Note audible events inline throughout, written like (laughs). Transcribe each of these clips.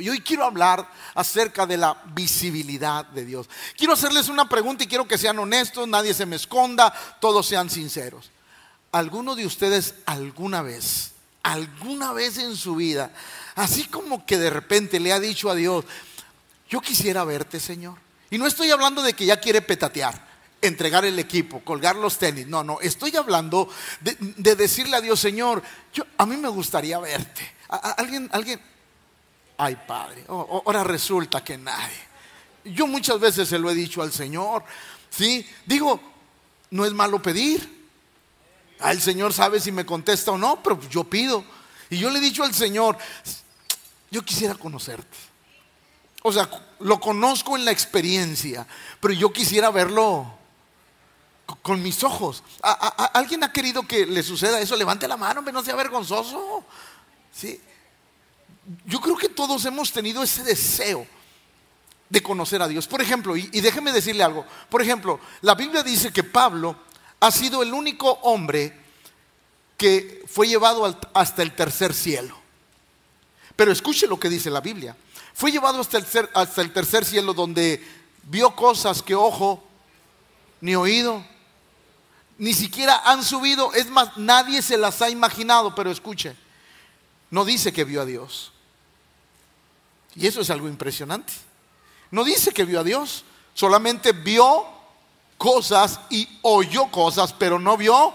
Y hoy quiero hablar acerca de la visibilidad de Dios. Quiero hacerles una pregunta y quiero que sean honestos, nadie se me esconda, todos sean sinceros. ¿Alguno de ustedes alguna vez, alguna vez en su vida, así como que de repente le ha dicho a Dios, yo quisiera verte, Señor? Y no estoy hablando de que ya quiere petatear entregar el equipo, colgar los tenis. No, no, estoy hablando de, decirle a Dios, Señor, yo, a mí me gustaría verte. alguien, alguien, ay Padre, ahora resulta que nadie. Yo muchas veces se lo he dicho al Señor, ¿sí? Digo, no es malo pedir. El Señor sabe si me contesta o no, pero yo pido. Y yo le he dicho al Señor, yo quisiera conocerte. O sea, lo conozco en la experiencia, pero yo quisiera verlo con mis ojos. alguien ha querido que le suceda eso? Levante la mano, no sea vergonzoso. ¿Sí? Yo creo que todos hemos tenido ese deseo de conocer a Dios. Por ejemplo, y, déjeme decirle algo. Por ejemplo, la Biblia dice que Pablo ha sido el único hombre que fue llevado hasta el tercer cielo. Pero escuche lo que dice la Biblia. Fue llevado hasta el, hasta el tercer cielo donde vio cosas que ojo, ni oído, ni siquiera han subido, es más, nadie se las ha imaginado, pero escuche, no dice que vio a Dios. Y eso es algo impresionante. No dice que vio a Dios, solamente vio cosas y oyó cosas, pero no vio.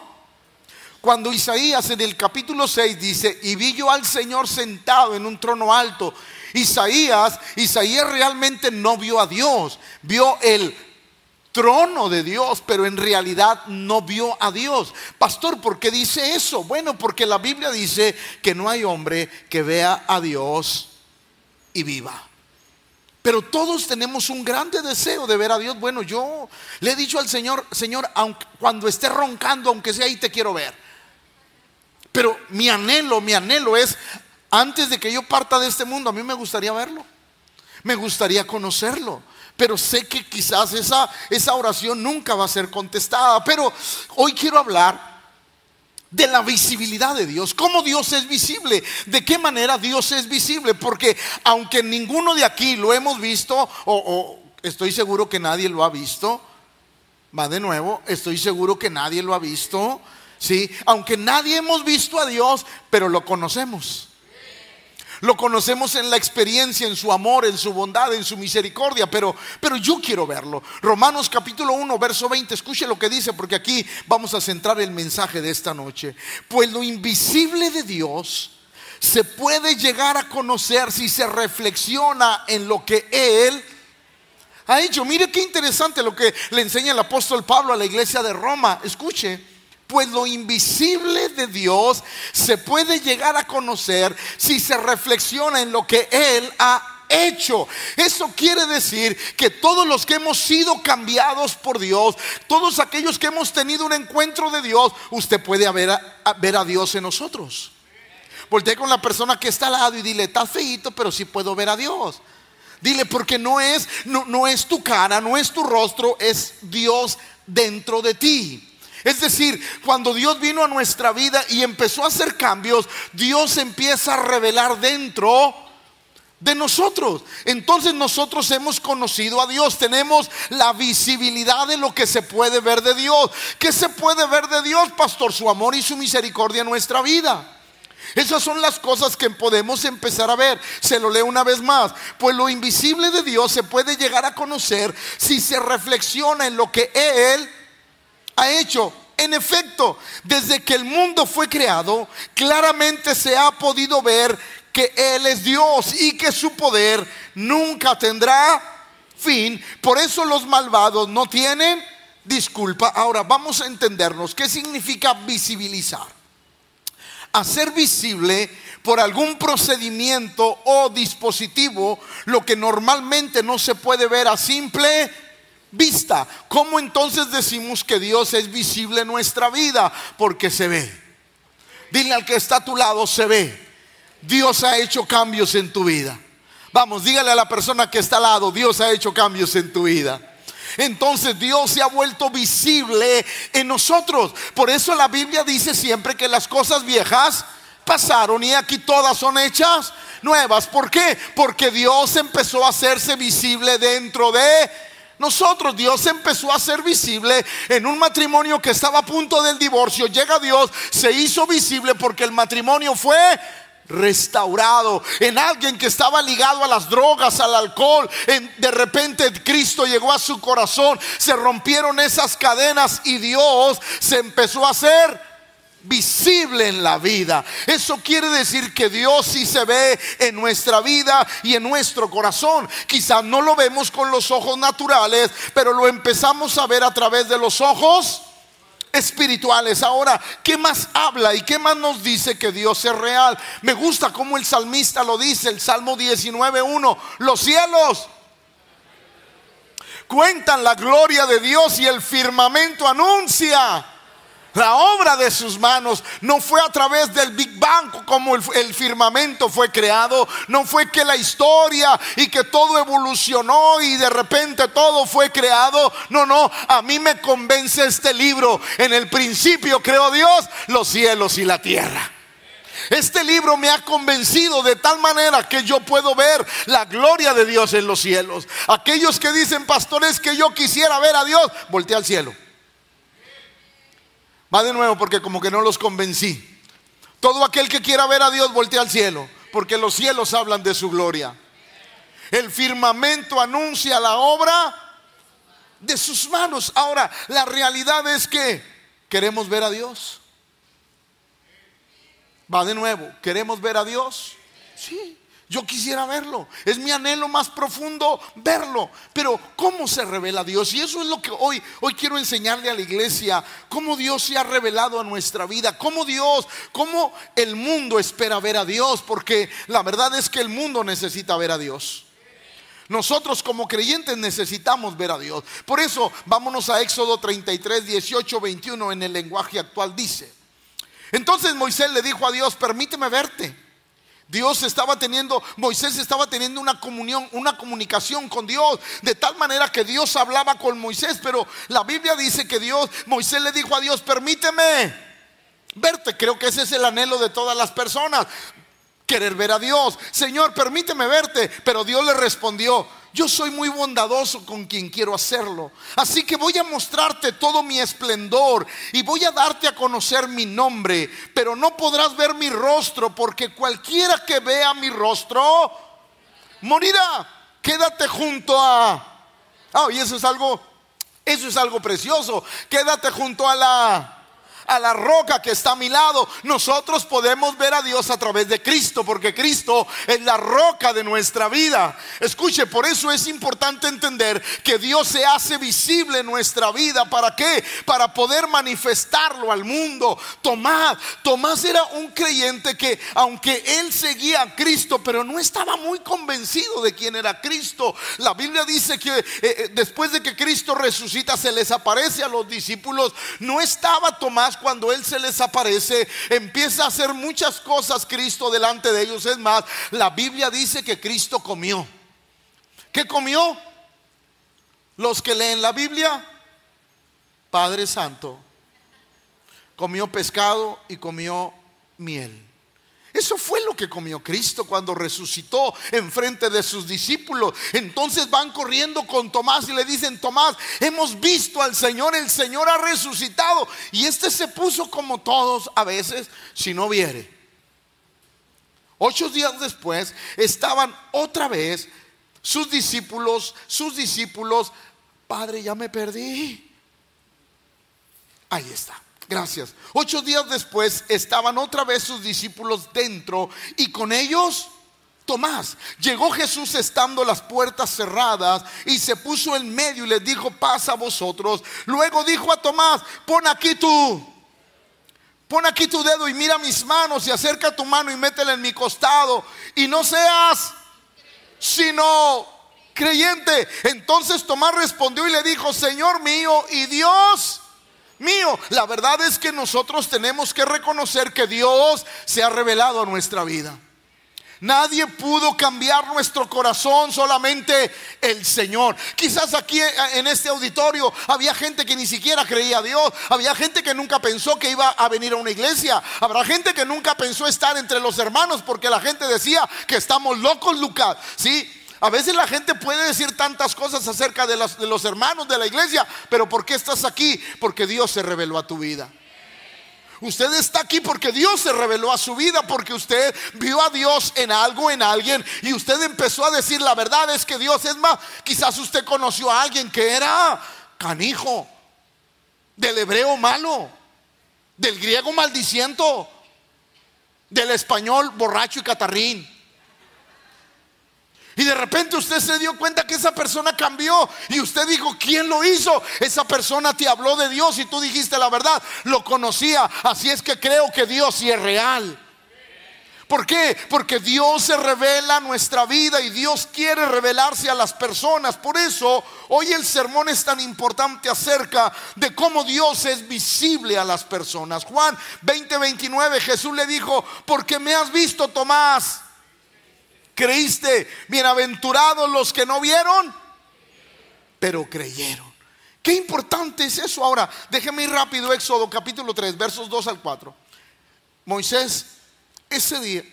Cuando Isaías en el capítulo 6 dice, y vi yo al Señor sentado en un trono alto, Isaías, Isaías realmente no vio a Dios, vio el trono de Dios, pero en realidad no vio a Dios. Pastor, ¿por qué dice eso? Bueno, porque la Biblia dice que no hay hombre que vea a Dios y viva. Pero todos tenemos un grande deseo de ver a Dios. Bueno, yo le he dicho al Señor, Señor, aunque, cuando esté roncando, aunque sea ahí, te quiero ver. Pero mi anhelo, mi anhelo es, antes de que yo parta de este mundo, a mí me gustaría verlo. Me gustaría conocerlo pero sé que quizás esa, esa oración nunca va a ser contestada. Pero hoy quiero hablar de la visibilidad de Dios, cómo Dios es visible, de qué manera Dios es visible, porque aunque ninguno de aquí lo hemos visto, o, estoy seguro que nadie lo ha visto, va de nuevo, estoy seguro que nadie lo ha visto, ¿sí? Aunque nadie hemos visto a Dios, pero lo conocemos. Lo conocemos en la experiencia, en su amor, en su bondad, en su misericordia, pero, pero yo quiero verlo. Romanos capítulo 1, verso 20, escuche lo que dice, porque aquí vamos a centrar el mensaje de esta noche. Pues lo invisible de Dios se puede llegar a conocer si se reflexiona en lo que Él ha hecho. Mire qué interesante lo que le enseña el apóstol Pablo a la iglesia de Roma. Escuche. Pues lo invisible de Dios se puede llegar a conocer si se reflexiona en lo que Él ha hecho. Eso quiere decir que todos los que hemos sido cambiados por Dios, todos aquellos que hemos tenido un encuentro de Dios, usted puede ver a, ver a Dios en nosotros. Voltea con la persona que está al lado y dile, está feito, pero sí puedo ver a Dios. Dile, porque no es, no, no es tu cara, no es tu rostro, es Dios dentro de ti. Es decir, cuando Dios vino a nuestra vida y empezó a hacer cambios, Dios empieza a revelar dentro de nosotros. Entonces nosotros hemos conocido a Dios, tenemos la visibilidad de lo que se puede ver de Dios. ¿Qué se puede ver de Dios, pastor? Su amor y su misericordia en nuestra vida. Esas son las cosas que podemos empezar a ver. Se lo leo una vez más. Pues lo invisible de Dios se puede llegar a conocer si se reflexiona en lo que Él ha hecho. En efecto, desde que el mundo fue creado, claramente se ha podido ver que Él es Dios y que su poder nunca tendrá fin. Por eso los malvados no tienen disculpa. Ahora vamos a entendernos qué significa visibilizar. Hacer visible por algún procedimiento o dispositivo lo que normalmente no se puede ver a simple vista. ¿Cómo entonces decimos que Dios es visible en nuestra vida? Porque se ve. Dile al que está a tu lado, se ve. Dios ha hecho cambios en tu vida. Vamos, dígale a la persona que está al lado, Dios ha hecho cambios en tu vida. Entonces Dios se ha vuelto visible en nosotros. Por eso la Biblia dice siempre que las cosas viejas pasaron y aquí todas son hechas nuevas. ¿Por qué? Porque Dios empezó a hacerse visible dentro de nosotros. Dios empezó a ser visible en un matrimonio que estaba a punto del divorcio. Llega Dios, se hizo visible porque el matrimonio fue restaurado, en alguien que estaba ligado a las drogas, al alcohol. En, de repente Cristo llegó a su corazón, se rompieron esas cadenas y Dios se empezó a hacer visible en la vida. Eso quiere decir que Dios sí se ve en nuestra vida y en nuestro corazón. Quizás no lo vemos con los ojos naturales, pero lo empezamos a ver a través de los ojos espirituales. Ahora, ¿qué más habla y qué más nos dice que Dios es real? Me gusta como el salmista lo dice, el Salmo 19.1, los cielos cuentan la gloria de Dios y el firmamento anuncia la obra de sus manos no fue a través del Big Bang como el, firmamento fue creado. No fue que la historia y que todo evolucionó y de repente todo fue creado. No, no. A mí me convence este libro. En el principio creó Dios los cielos y la tierra. Este libro me ha convencido de tal manera que yo puedo ver la gloria de Dios en los cielos. Aquellos que dicen, pastores, que yo quisiera ver a Dios, voltea al cielo. Va de nuevo porque como que no los convencí. Todo aquel que quiera ver a Dios voltea al cielo, porque los cielos hablan de su gloria. El firmamento anuncia la obra de sus manos. Ahora, la realidad es que queremos ver a Dios. Va de nuevo, ¿queremos ver a Dios? Sí. Yo quisiera verlo. Es mi anhelo más profundo verlo. Pero ¿cómo se revela Dios? Y eso es lo que hoy, hoy quiero enseñarle a la iglesia. Cómo Dios se ha revelado a nuestra vida. Cómo Dios, cómo el mundo espera ver a Dios. Porque la verdad es que el mundo necesita ver a Dios. Nosotros como creyentes necesitamos ver a Dios. Por eso vámonos a Éxodo 33, 18, 21 en el lenguaje actual dice. Entonces Moisés le dijo a Dios, permíteme verte. Dios estaba teniendo, Moisés estaba teniendo una comunión, una comunicación con Dios, de tal manera que Dios hablaba con Moisés, pero la Biblia dice que Dios, Moisés le dijo a Dios, permíteme verte, creo que ese es el anhelo de todas las personas, querer ver a Dios. Señor, permíteme verte, pero Dios le respondió, yo soy muy bondadoso con quien quiero hacerlo. Así que voy a mostrarte todo mi esplendor y voy a darte a conocer mi nombre. Pero no podrás ver mi rostro porque cualquiera que vea mi rostro morirá. Quédate junto a... Ah, y eso es algo, eso es algo precioso. Quédate junto a la a la roca que está a mi lado. Nosotros podemos ver a Dios a través de Cristo, porque Cristo es la roca de nuestra vida. Escuche, por eso es importante entender que Dios se hace visible en nuestra vida. ¿Para qué? Para poder manifestarlo al mundo. Tomás, Tomás era un creyente que, aunque él seguía a Cristo, pero no estaba muy convencido de quién era Cristo. La Biblia dice que eh, eh, después de que Cristo resucita, se les aparece a los discípulos. No estaba Tomás cuando Él se les aparece, empieza a hacer muchas cosas Cristo delante de ellos. Es más, la Biblia dice que Cristo comió. ¿Qué comió? Los que leen la Biblia, Padre Santo, comió pescado y comió miel. Eso fue lo que comió Cristo cuando resucitó en frente de sus discípulos. Entonces van corriendo con Tomás y le dicen, Tomás, hemos visto al Señor, el Señor ha resucitado. Y este se puso como todos a veces, si no viere. Ocho días después estaban otra vez sus discípulos, sus discípulos, Padre, ya me perdí. Ahí está. Gracias. Ocho días después estaban otra vez sus discípulos dentro y con ellos Tomás. Llegó Jesús estando las puertas cerradas y se puso en medio y les dijo, pasa a vosotros. Luego dijo a Tomás, pon aquí tu, pon aquí tu dedo y mira mis manos y acerca tu mano y métela en mi costado y no seas sino creyente. Entonces Tomás respondió y le dijo, Señor mío y Dios mío. La verdad es que nosotros tenemos que reconocer que Dios se ha revelado a nuestra vida. Nadie pudo cambiar nuestro corazón, solamente el Señor. Quizás aquí eh, en este auditorio había gente que ni siquiera creía a Dios, había gente que nunca pensó que iba a venir a una iglesia, habrá gente que nunca pensó estar entre los hermanos porque la gente decía que estamos locos, Lucas. Sí, a veces la gente puede decir tantas cosas acerca de los, hermanos de la iglesia, pero ¿por qué estás aquí? Porque Dios se reveló a tu vida. Usted está aquí porque Dios se reveló a su vida, porque usted vio a Dios en algo, en alguien, y usted empezó a decir la verdad es que Dios es más. Quizás usted conoció a alguien que era canijo, del hebreo malo, del griego maldiciento, del español borracho y catarrín. Y de repente usted se dio cuenta que esa persona cambió y usted dijo, ¿quién lo hizo? Esa persona te habló de Dios y tú dijiste la verdad, lo conocía, así es que creo que Dios sí es real. ¿Por qué? Porque Dios se revela nuestra vida y Dios quiere revelarse a las personas. Por eso hoy el sermón es tan importante acerca de cómo Dios es visible a las personas. Juan 20:29 Jesús le dijo, porque me has visto Tomás creíste. Bienaventurados los que no vieron, pero creyeron. Qué importante es eso. Ahora, déjeme ir rápido, Éxodo capítulo 3, versos 2 al 4. Moisés, ese día,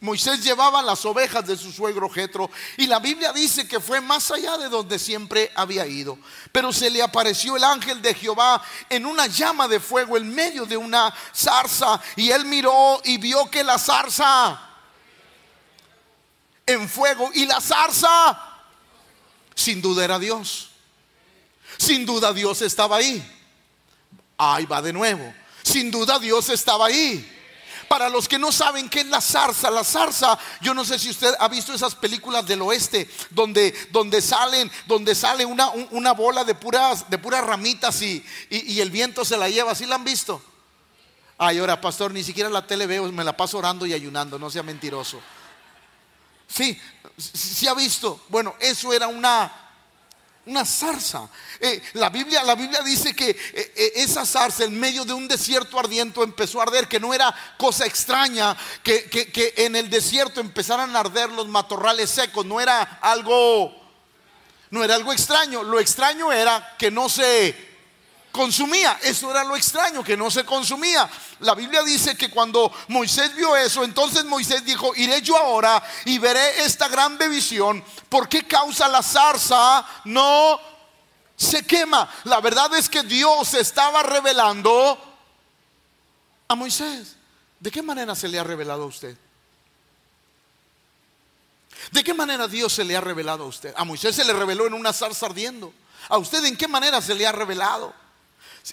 Moisés llevaba las ovejas de su suegro Jetro y la Biblia dice que fue más allá de donde siempre había ido. Pero se le apareció el ángel de Jehová en una llama de fuego en medio de una zarza y él miró y vio que la zarza en fuego y la zarza, sin duda era Dios. Sin duda Dios estaba ahí. Ahí va de nuevo. Sin duda Dios estaba ahí. Para los que no saben qué es la zarza, la zarza, yo no sé si usted ha visto esas películas del oeste donde, donde salen, donde sale una, una bola de puras, de puras ramitas y, y, el viento se la lleva. ¿Sí la han visto? Ay, ahora, pastor, ni siquiera la tele veo, me la paso orando y ayunando, no sea mentiroso. Sí, sí ha visto. Bueno, eso era una, una zarza. Eh, la, Biblia, la Biblia dice que eh, eh, esa zarza en medio de un desierto ardiente empezó a arder, que no era cosa extraña que, que en el desierto empezaran a arder los matorrales secos, no era algo, no era algo extraño. Lo extraño era que no se consumía. Eso era lo extraño, que no se consumía. La Biblia dice que cuando Moisés vio eso, entonces Moisés dijo, iré yo ahora y veré esta grande visión. ¿Por qué causa la zarza? No se quema. La verdad es que Dios estaba revelando a Moisés. ¿De qué manera se le ha revelado a usted? ¿De qué manera Dios se le ha revelado a usted? A Moisés se le reveló en una zarza ardiendo. ¿A usted en qué manera se le ha revelado?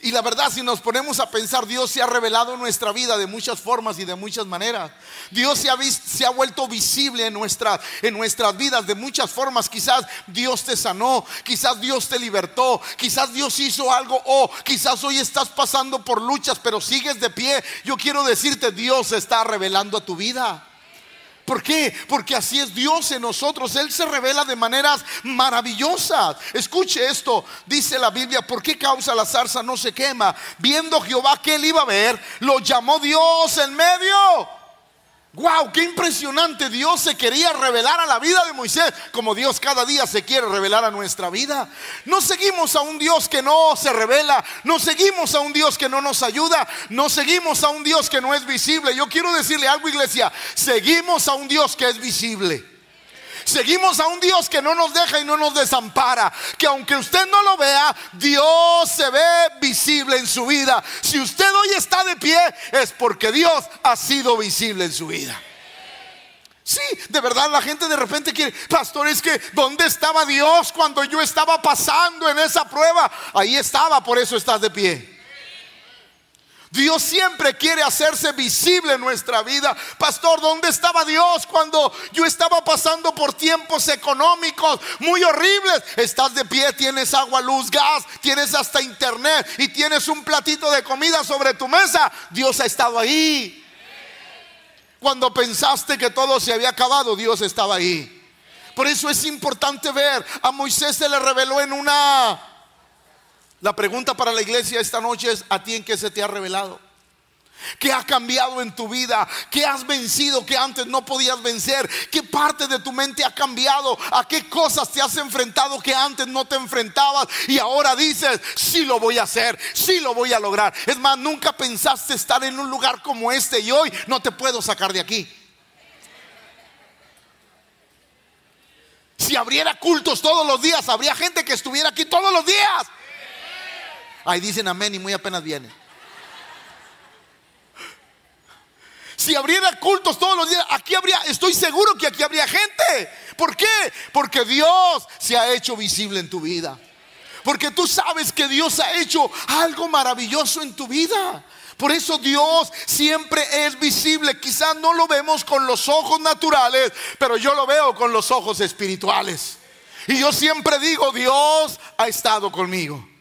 Y la verdad, si nos ponemos a pensar, Dios se ha revelado en nuestra vida de muchas formas y de muchas maneras. Dios se ha, se ha vuelto visible en, nuestra, en nuestras vidas de muchas formas. Quizás Dios te sanó, quizás Dios te libertó, quizás Dios hizo algo o quizás hoy estás pasando por luchas, pero sigues de pie. Yo quiero decirte, Dios está revelando a tu vida. ¿Por qué? Porque así es Dios en nosotros. Él se revela de maneras maravillosas. Escuche esto, dice la Biblia, ¿por qué causa la zarza no se quema? Viendo Jehová que él iba a ver, lo llamó Dios en medio Wow, qué impresionante. Dios se quería revelar a la vida de Moisés, como Dios cada día se quiere revelar a nuestra vida. No seguimos a un Dios que no se revela, no seguimos a un Dios que no nos ayuda, no seguimos a un Dios que no es visible. Yo quiero decirle algo, iglesia, seguimos a un Dios que es visible. Seguimos a un Dios que no nos deja y no nos desampara. Que aunque usted no lo vea, Dios se ve visible en su vida. Si usted hoy está de pie, es porque Dios ha sido visible en su vida. Sí, de verdad la gente de repente quiere, pastor, es que ¿dónde estaba Dios cuando yo estaba pasando en esa prueba? Ahí estaba, por eso estás de pie. Dios siempre quiere hacerse visible en nuestra vida. Pastor, ¿dónde estaba Dios cuando yo estaba pasando por tiempos económicos muy horribles? Estás de pie, tienes agua, luz, gas, tienes hasta internet y tienes un platito de comida sobre tu mesa. Dios ha estado ahí. Cuando pensaste que todo se había acabado, Dios estaba ahí. Por eso es importante ver, a Moisés se le reveló en una la pregunta para la iglesia esta noche es, ¿a ti en qué se te ha revelado? ¿Qué ha cambiado en tu vida? ¿Qué has vencido que antes no podías vencer? ¿Qué parte de tu mente ha cambiado? ¿A qué cosas te has enfrentado que antes no te enfrentabas? Y ahora dices, sí lo voy a hacer, sí lo voy a lograr. Es más, nunca pensaste estar en un lugar como este y hoy no te puedo sacar de aquí. Si abriera cultos todos los días, habría gente que estuviera aquí todos los días. Ahí dicen amén y muy apenas viene. Si abriera cultos todos los días, aquí habría, estoy seguro que aquí habría gente. ¿Por qué? Porque Dios se ha hecho visible en tu vida. Porque tú sabes que Dios ha hecho algo maravilloso en tu vida. Por eso Dios siempre es visible. Quizás no lo vemos con los ojos naturales, pero yo lo veo con los ojos espirituales. Y yo siempre digo, Dios ha estado conmigo.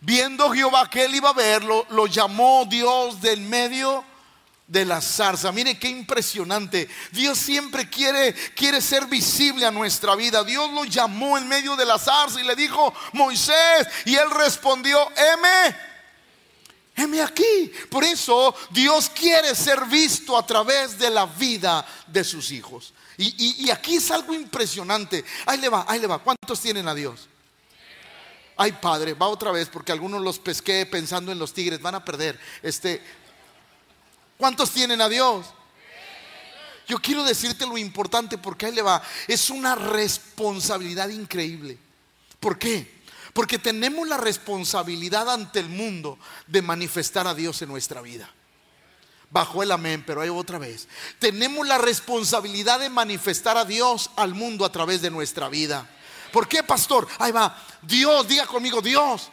Viendo Jehová que él iba a verlo, lo llamó Dios del medio de la zarza. Mire qué impresionante. Dios siempre quiere, quiere ser visible a nuestra vida. Dios lo llamó en medio de la zarza y le dijo, Moisés, y él respondió, heme, heme aquí. Por eso Dios quiere ser visto a través de la vida de sus hijos. Y, y aquí es algo impresionante. Ahí le va, ahí le va. ¿Cuántos tienen a Dios? Ay, padre, va otra vez porque algunos los pesqué pensando en los tigres, van a perder. Este, ¿Cuántos tienen a Dios? Yo quiero decirte lo importante porque ahí le va. Es una responsabilidad increíble. ¿Por qué? Porque tenemos la responsabilidad ante el mundo de manifestar a Dios en nuestra vida. Bajo el amén, pero hay otra vez. Tenemos la responsabilidad de manifestar a Dios al mundo a través de nuestra vida. ¿Por qué, pastor? Ahí va. Dios, diga conmigo, Dios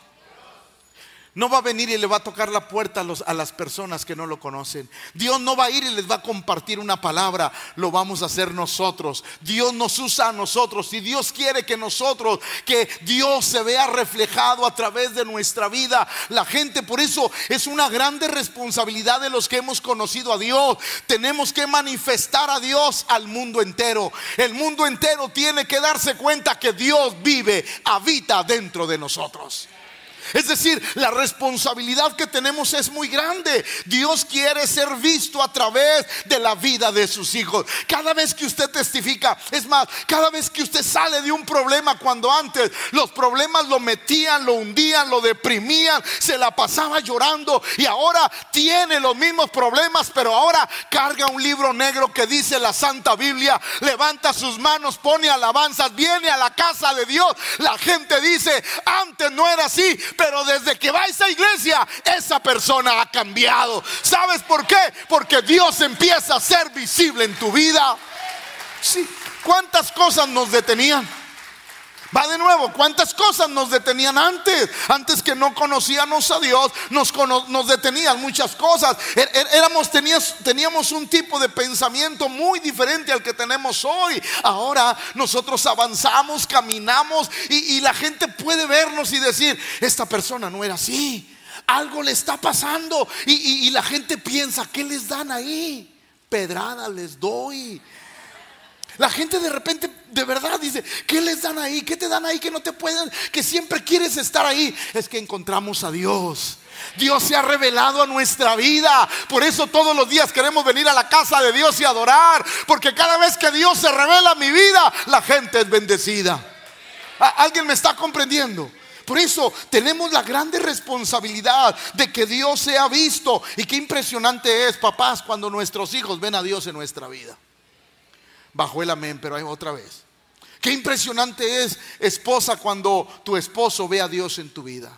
no va a venir y le va a tocar la puerta a, las personas que no lo conocen. Dios no va a ir y les va a compartir una palabra. Lo vamos a hacer nosotros. Dios nos usa a nosotros. Y Dios quiere que nosotros, que Dios se vea reflejado a través de nuestra vida. La gente, por eso es una grande responsabilidad de los que hemos conocido a Dios. Tenemos que manifestar a Dios al mundo entero. El mundo entero tiene que darse cuenta que Dios vive, habita dentro de nosotros. Es decir, la responsabilidad que tenemos es muy grande. Dios quiere ser visto a través de la vida de sus hijos. Cada vez que usted testifica, es más, cada vez que usted sale de un problema cuando antes los problemas lo metían, lo hundían, lo deprimían, se la pasaba llorando y ahora tiene los mismos problemas, pero ahora carga un libro negro que dice la Santa Biblia, levanta sus manos, pone alabanzas, viene a la casa de Dios. La gente dice, antes no era así, pero desde que va a esa iglesia, esa persona ha cambiado. ¿Sabes por qué? Porque Dios empieza a ser visible en tu vida. Sí, ¿cuántas cosas nos detenían? Va de nuevo, ¿cuántas cosas nos detenían antes? Antes que no conocíamos a Dios, nos, detenían muchas cosas. Er, er, éramos, teníamos, teníamos un tipo de pensamiento muy diferente al que tenemos hoy. Ahora nosotros avanzamos, caminamos y, la gente puede vernos y decir, esta persona no era así. Algo le está pasando y, y la gente piensa, ¿qué les dan ahí? Pedrada les doy. La gente de repente de verdad dice, ¿qué les dan ahí? ¿Qué te dan ahí que no te pueden? Que siempre quieres estar ahí. Es que encontramos a Dios. Dios se ha revelado a nuestra vida. Por eso todos los días queremos venir a la casa de Dios y adorar. Porque cada vez que Dios se revela a mi vida, la gente es bendecida. ¿Alguien me está comprendiendo? Por eso tenemos la grande responsabilidad de que Dios sea visto. Y qué impresionante es, papás, cuando nuestros hijos ven a Dios en nuestra vida. Bajo el amén, pero hay otra vez. Qué impresionante es, esposa, cuando tu esposo ve a Dios en tu vida.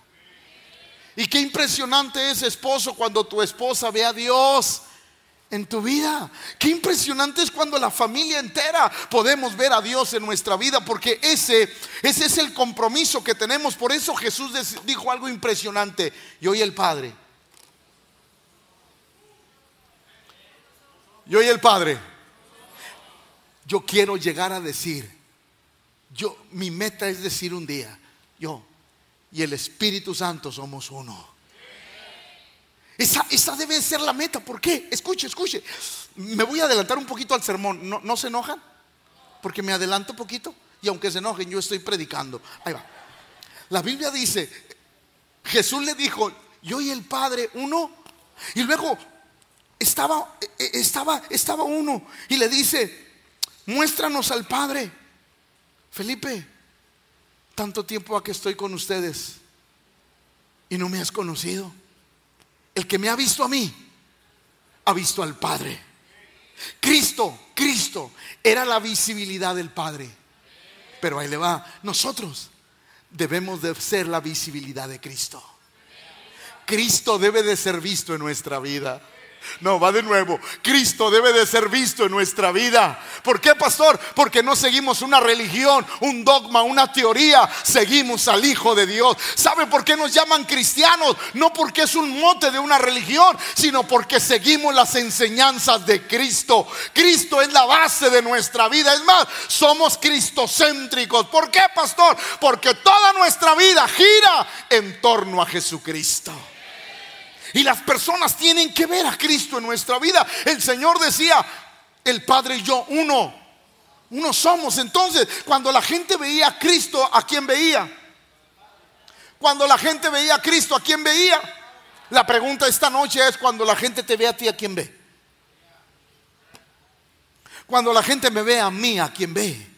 Y qué impresionante es, esposo, cuando tu esposa ve a Dios en tu vida. Qué impresionante es cuando la familia entera podemos ver a Dios en nuestra vida, porque ese, ese es el compromiso que tenemos. Por eso Jesús dijo algo impresionante. Yo y el Padre. Yo y el Padre yo quiero llegar a decir, yo, mi meta es decir un día, yo y el Espíritu Santo somos uno. Esa, esa debe ser la meta. ¿Por qué? Escuche, escuche. Me voy a adelantar un poquito al sermón. ¿No, ¿No se enojan? Porque me adelanto un poquito. Y aunque se enojen, yo estoy predicando. Ahí va. La Biblia dice, Jesús le dijo, yo y el Padre uno. Y luego estaba, e, e, estaba, estaba uno y le dice, muéstranos al Padre. Felipe, tanto tiempo a que estoy con ustedes y no me has conocido. El que me ha visto a mí, ha visto al Padre. Cristo, Cristo, era la visibilidad del Padre. Pero ahí le va, nosotros debemos de ser la visibilidad de Cristo. Cristo debe de ser visto en nuestra vida. No, va de nuevo. Cristo debe de ser visto en nuestra vida. ¿Por qué, pastor? Porque no seguimos una religión, un dogma, una teoría. Seguimos al Hijo de Dios. ¿Sabe por qué nos llaman cristianos? No porque es un mote de una religión, sino porque seguimos las enseñanzas de Cristo. Cristo es la base de nuestra vida. Es más, somos cristocéntricos. ¿Por qué, pastor? Porque toda nuestra vida gira en torno a Jesucristo. Y las personas tienen que ver a Cristo en nuestra vida. El Señor decía, el Padre y yo, uno. Uno somos. Entonces, cuando la gente veía a Cristo, ¿a quién veía? Cuando la gente veía a Cristo, ¿a quién veía? La pregunta esta noche es, cuando la gente te ve a ti, ¿a quién ve? Cuando la gente me ve a mí, ¿a quién ve?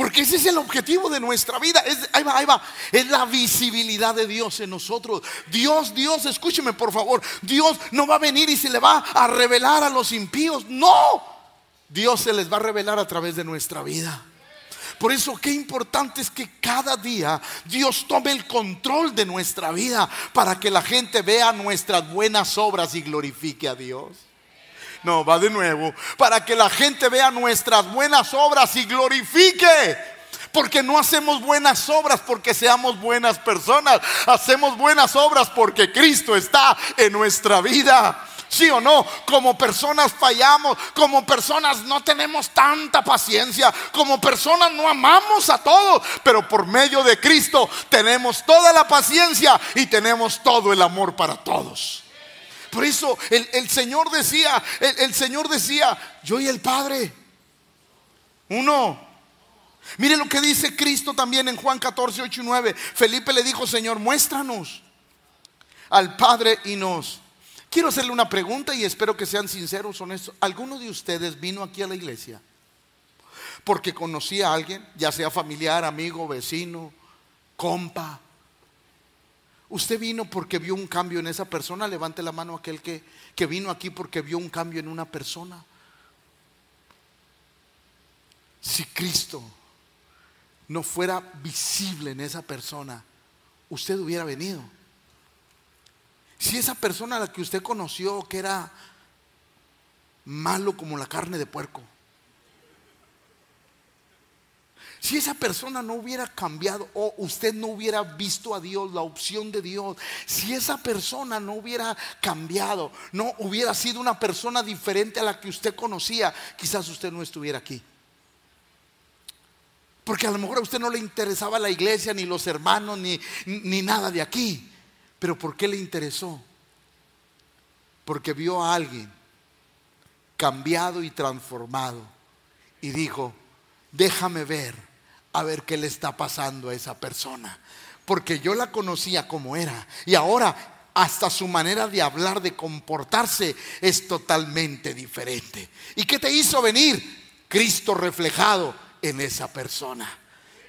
Porque ese es el objetivo de nuestra vida. Es, ahí va, ahí va. Es la visibilidad de Dios en nosotros. Dios, Dios, escúcheme por favor. Dios no va a venir y se le va a revelar a los impíos. No. Dios se les va a revelar a través de nuestra vida. Por eso qué importante es que cada día Dios tome el control de nuestra vida para que la gente vea nuestras buenas obras y glorifique a Dios. No, va de nuevo. Para que la gente vea nuestras buenas obras y glorifique. Porque no hacemos buenas obras porque seamos buenas personas. Hacemos buenas obras porque Cristo está en nuestra vida. ¿Sí o no? Como personas fallamos, como personas no tenemos tanta paciencia, como personas no amamos a todos, pero por medio de Cristo tenemos toda la paciencia y tenemos todo el amor para todos. Por eso el, Señor decía, el, Señor decía, yo y el Padre, uno. Mire lo que dice Cristo también en Juan 14, 8 y 9. Felipe le dijo, Señor, muéstranos al Padre y nos. Quiero hacerle una pregunta y espero que sean sinceros, honestos. ¿Alguno de ustedes vino aquí a la iglesia porque conocía a alguien, ya sea familiar, amigo, vecino, compa, Usted vino porque vio un cambio en esa persona. Levante la mano aquel que, que vino aquí porque vio un cambio en una persona. Si Cristo no fuera visible en esa persona, usted hubiera venido. Si esa persona a la que usted conoció que era malo como la carne de puerco, si esa persona no hubiera cambiado o usted no hubiera visto a Dios, la opción de Dios, si esa persona no hubiera cambiado, no hubiera sido una persona diferente a la que usted conocía, quizás usted no estuviera aquí. Porque a lo mejor a usted no le interesaba la iglesia, ni los hermanos, ni, ni nada de aquí. Pero ¿por qué le interesó? Porque vio a alguien cambiado y transformado y dijo, déjame ver a ver qué le está pasando a esa persona. Porque yo la conocía como era y ahora hasta su manera de hablar, de comportarse es totalmente diferente. ¿Y qué te hizo venir? Cristo reflejado en esa persona.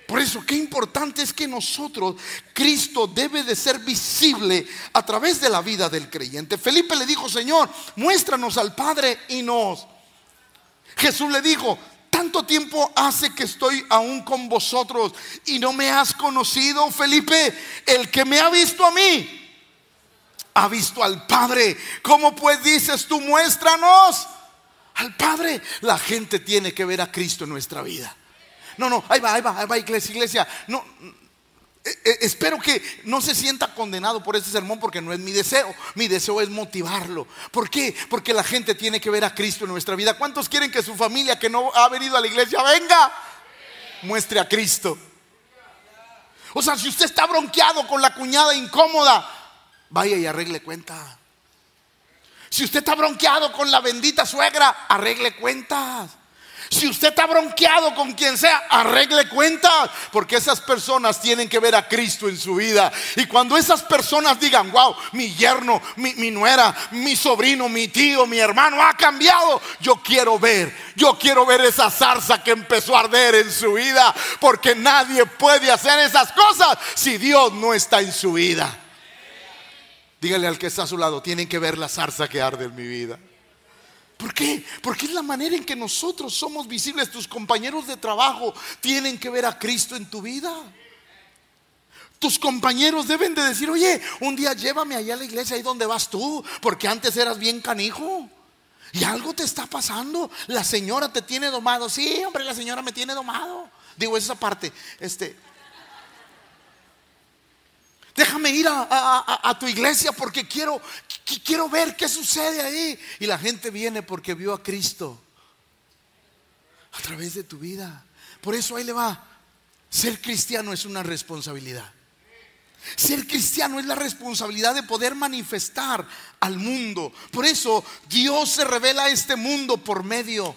Por eso, qué importante es que nosotros, Cristo debe de ser visible a través de la vida del creyente. Felipe le dijo, Señor, muéstranos al Padre y nos. Jesús le dijo, ¿Cuánto tiempo hace que estoy aún con vosotros y no me has conocido, Felipe? El que me ha visto a mí, ha visto al Padre. ¿Cómo pues dices tú, muéstranos al Padre? La gente tiene que ver a Cristo en nuestra vida. No, no, ahí va, ahí va, ahí va, iglesia, iglesia. No, espero que no se sienta condenado por este sermón porque no es mi deseo. Mi deseo es motivarlo. ¿Por qué? Porque la gente tiene que ver a Cristo en nuestra vida. ¿Cuántos quieren que su familia que no ha venido a la iglesia venga? Muestre a Cristo. O sea, si usted está bronqueado con la cuñada incómoda, vaya y arregle cuenta. Si usted está bronqueado con la bendita suegra, arregle cuentas. Si usted está bronqueado con quien sea, arregle cuentas, porque esas personas tienen que ver a Cristo en su vida. Y cuando esas personas digan, wow, mi yerno, mi, mi, nuera, mi sobrino, mi tío, mi hermano ha cambiado, yo quiero ver, yo quiero ver esa zarza que empezó a arder en su vida, porque nadie puede hacer esas cosas si Dios no está en su vida. Dígale al que está a su lado, tienen que ver la zarza que arde en mi vida. ¿Por qué? Porque es la manera en que nosotros somos visibles. Tus compañeros de trabajo tienen que ver a Cristo en tu vida. Tus compañeros deben de decir, oye, un día llévame allá a la iglesia, ahí donde vas tú, porque antes eras bien canijo. Y algo te está pasando. La señora te tiene domado. Sí, hombre, la señora me tiene domado. Digo, esa parte. Este, Déjame ir a, tu iglesia porque quiero, quiero ver qué sucede ahí. Y la gente viene porque vio a Cristo a través de tu vida. Por eso ahí le va. Ser cristiano es una responsabilidad. Ser cristiano es la responsabilidad de poder manifestar al mundo. Por eso Dios se revela a este mundo por medio.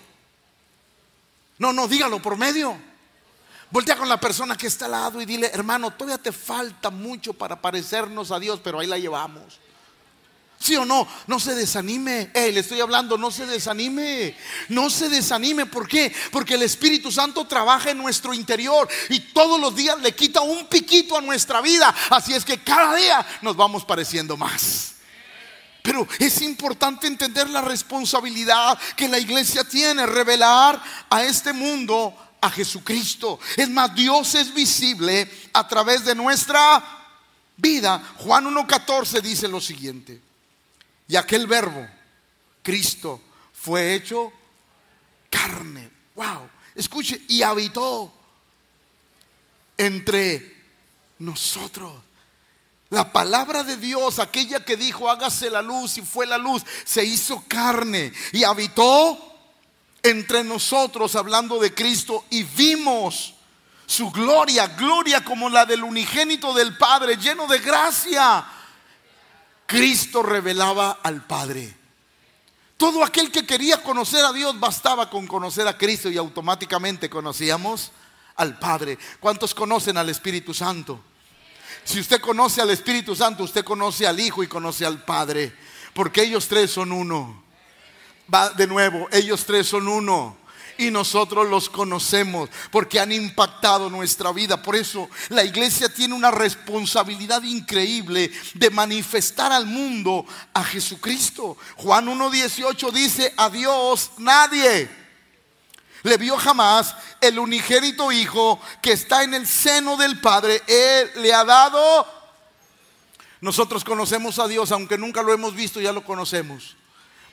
No, no, dígalo, por medio Voltea con la persona que está al lado y dile, hermano, todavía te falta mucho para parecernos a Dios, pero ahí la llevamos. ¿Sí o no? No se desanime. le estoy hablando, no se desanime. No se desanime. ¿Por qué? Porque el Espíritu Santo trabaja en nuestro interior y todos los días le quita un piquito a nuestra vida. Así es que cada día nos vamos pareciendo más. Pero es importante entender la responsabilidad que la iglesia tiene, revelar a este mundo a Jesucristo. Es más, Dios es visible a través de nuestra vida. Juan 1.14 dice lo siguiente. Y aquel verbo, Cristo, fue hecho carne. Wow. Escuche, y habitó entre nosotros. La palabra de Dios, aquella que dijo, hágase la luz y fue la luz, se hizo carne y habitó entre nosotros hablando de Cristo y vimos su gloria, gloria como la del unigénito del Padre, lleno de gracia. Cristo revelaba al Padre. Todo aquel que quería conocer a Dios bastaba con conocer a Cristo y automáticamente conocíamos al Padre. ¿Cuántos conocen al Espíritu Santo? Si usted conoce al Espíritu Santo, usted conoce al Hijo y conoce al Padre, porque ellos tres son uno. Va de nuevo, ellos tres son uno y nosotros los conocemos porque han impactado nuestra vida. Por eso la iglesia tiene una responsabilidad increíble de manifestar al mundo a Jesucristo. Juan 1.18 dice, a Dios nadie le vio jamás el unigénito Hijo que está en el seno del Padre. Él le ha dado... Nosotros conocemos a Dios, aunque nunca lo hemos visto, ya lo conocemos.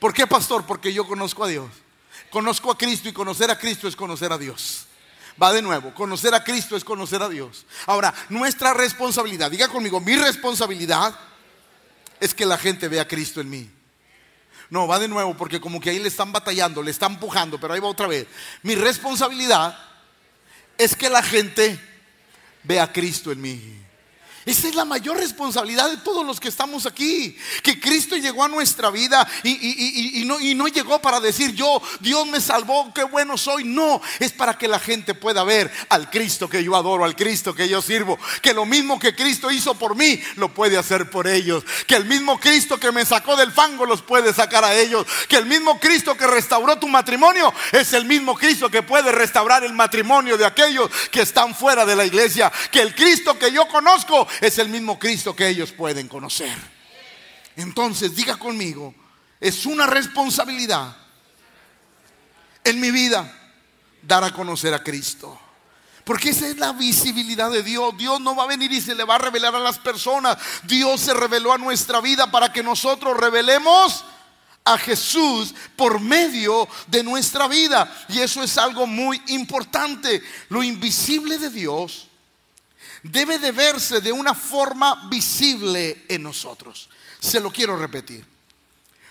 ¿Por qué, pastor? Porque yo conozco a Dios. Conozco a Cristo y conocer a Cristo es conocer a Dios. Va de nuevo, conocer a Cristo es conocer a Dios. Ahora, nuestra responsabilidad, diga conmigo, mi responsabilidad es que la gente vea a Cristo en mí. No, va de nuevo, porque como que ahí le están batallando, le están empujando, pero ahí va otra vez. Mi responsabilidad es que la gente vea a Cristo en mí. Esa es la mayor responsabilidad de todos los que estamos aquí. Que Cristo llegó a nuestra vida y, no, y, no, llegó para decir yo, Dios me salvó, qué bueno soy. No, es para que la gente pueda ver al Cristo que yo adoro, al Cristo que yo sirvo. Que lo mismo que Cristo hizo por mí, lo puede hacer por ellos. Que el mismo Cristo que me sacó del fango los puede sacar a ellos. Que el mismo Cristo que restauró tu matrimonio es el mismo Cristo que puede restaurar el matrimonio de aquellos que están fuera de la iglesia. Que el Cristo que yo conozco es el mismo Cristo que ellos pueden conocer. Entonces, diga conmigo, es una responsabilidad en mi vida dar a conocer a Cristo. Porque esa es la visibilidad de Dios. Dios no va a venir y se le va a revelar a las personas. Dios se reveló a nuestra vida para que nosotros revelemos a Jesús por medio de nuestra vida. Y eso es algo muy importante. Lo invisible de Dios debe de verse de una forma visible en nosotros. Se lo quiero repetir.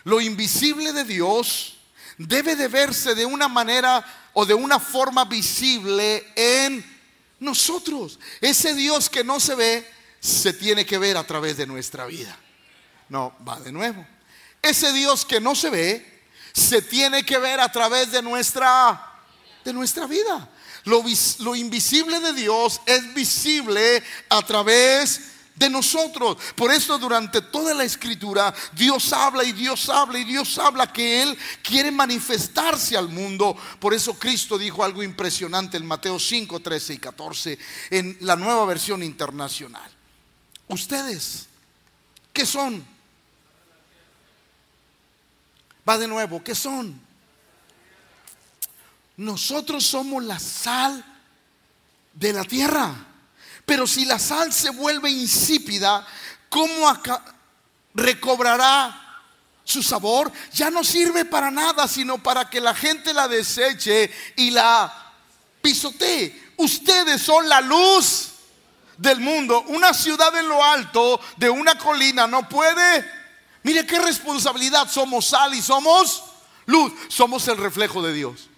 Lo invisible de Dios debe de verse de una manera o de una forma visible en nosotros. Ese Dios que no se ve, se tiene que ver a través de nuestra vida. No, va de nuevo. Ese Dios que no se ve, se tiene que ver a través de nuestra de nuestra vida. Lo, invisible de Dios es visible a través de nosotros. Por eso durante toda la escritura Dios habla y Dios habla y Dios habla que Él quiere manifestarse al mundo. Por eso Cristo dijo algo impresionante en Mateo 5, 13 y 14 en la nueva versión internacional. Ustedes, ¿qué son? Va de nuevo, ¿qué son? Nosotros somos la sal de la tierra. Pero si la sal se vuelve insípida, ¿cómo recobrará su sabor? Ya no sirve para nada, sino para que la gente la deseche y la pisotee. Ustedes son la luz del mundo. Una ciudad en lo alto de una colina no puede. Mire qué responsabilidad. Somos sal y somos luz. Somos el reflejo de Dios.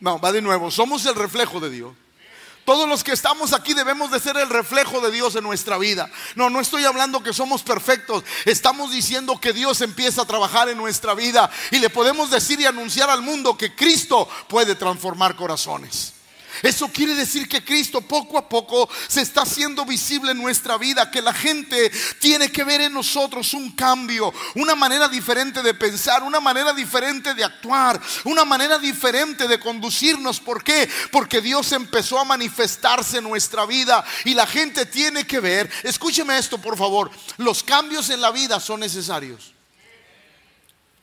No, va de nuevo. Somos el reflejo de Dios. Todos los que estamos aquí debemos de ser el reflejo de Dios en nuestra vida. No, no estoy hablando que somos perfectos. Estamos diciendo que Dios empieza a trabajar en nuestra vida y le podemos decir y anunciar al mundo que Cristo puede transformar corazones. Eso quiere decir que Cristo poco a poco se está haciendo visible en nuestra vida, que la gente tiene que ver en nosotros un cambio, una manera diferente de pensar, una manera diferente de actuar, una manera diferente de conducirnos. ¿Por qué? Porque Dios empezó a manifestarse en nuestra vida y la gente tiene que ver, escúcheme esto por favor, los cambios en la vida son necesarios.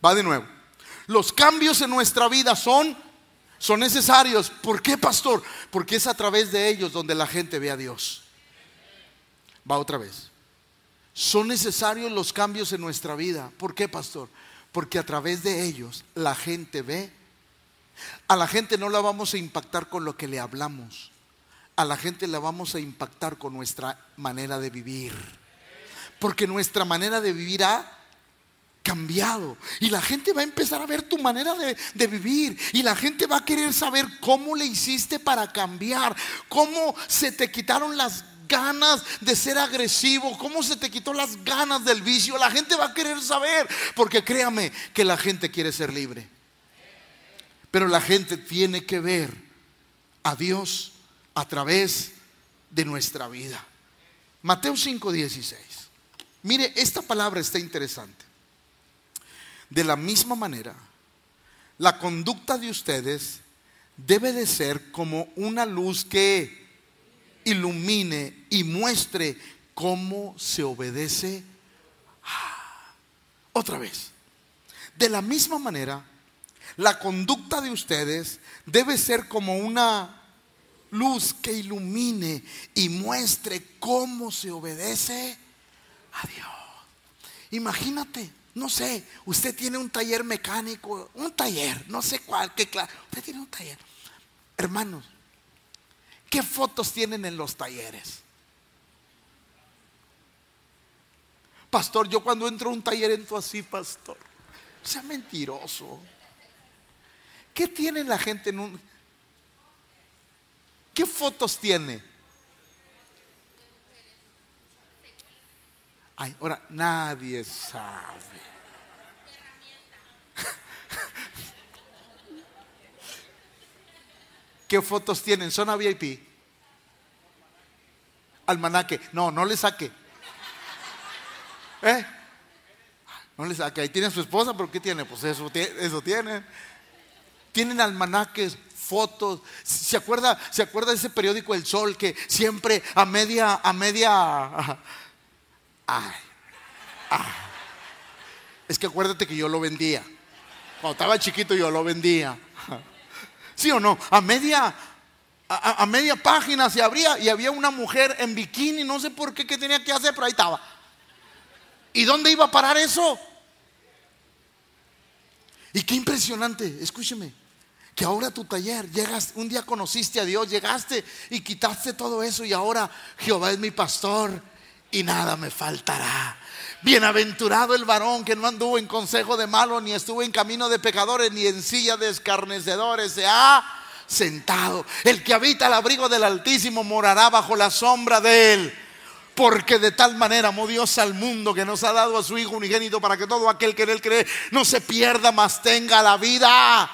Va de nuevo. Los cambios en nuestra vida son son necesarios. ¿Por qué, pastor? Porque es a través de ellos donde la gente ve a Dios. Va otra vez. Son necesarios los cambios en nuestra vida. ¿Por qué, pastor? Porque a través de ellos la gente ve. A la gente no la vamos a impactar con lo que le hablamos. A la gente la vamos a impactar con nuestra manera de vivir. Porque nuestra manera de vivir ha cambiado. Y la gente va a empezar a ver tu manera de, vivir. Y la gente va a querer saber cómo le hiciste para cambiar. Cómo se te quitaron las ganas de ser agresivo, cómo se te quitó las ganas del vicio. La gente va a querer saber, porque créame que la gente quiere ser libre. Pero la gente tiene que ver a Dios a través de nuestra vida. Mateo 5:16. Mire, esta palabra está interesante. De la misma manera, la conducta de ustedes debe de ser como una luz que ilumine y muestre cómo se obedece. Otra vez. De la misma manera, la conducta de ustedes debe ser como una luz que ilumine y muestre cómo se obedece a Dios. Imagínate no sé, usted tiene un taller mecánico, un taller, no sé cuál, qué claro. Usted tiene un taller. Hermanos, ¿qué fotos tienen en los talleres? Pastor, yo cuando entro a un taller entro así, pastor. Sea mentiroso. ¿Qué tiene la gente en un... ¿Qué fotos tiene? Ay, ahora nadie sabe. (laughs) ¿Qué fotos tienen? ¿Son a VIP? Almanaque. No, no le saque. ¿Eh? No le saque. Ahí tiene su esposa, pero ¿qué tiene? Pues eso, eso tiene. Tienen almanaques, fotos. ¿Se acuerda, ¿Se acuerda de ese periódico El Sol que siempre a media, a media. Ay, Es que acuérdate que yo lo vendía. Cuando estaba chiquito yo lo vendía. ¿Sí o no? A media, a, media página se abría y había una mujer en bikini, no sé por qué, qué tenía que hacer, pero ahí estaba. ¿Y dónde iba a parar eso? Y qué impresionante, escúcheme, que ahora tu taller, llegas, un día conociste a Dios, llegaste y quitaste todo eso y ahora Jehová es mi pastor y nada me faltará. Bienaventurado el varón que no anduvo en consejo de malo, ni estuvo en camino de pecadores, ni en silla de escarnecedores. Se ha sentado. El que habita al abrigo del Altísimo morará bajo la sombra de él. Porque de tal manera amó Dios al mundo que nos ha dado a su Hijo unigénito para que todo aquel que en él cree no se pierda, mas tenga la vida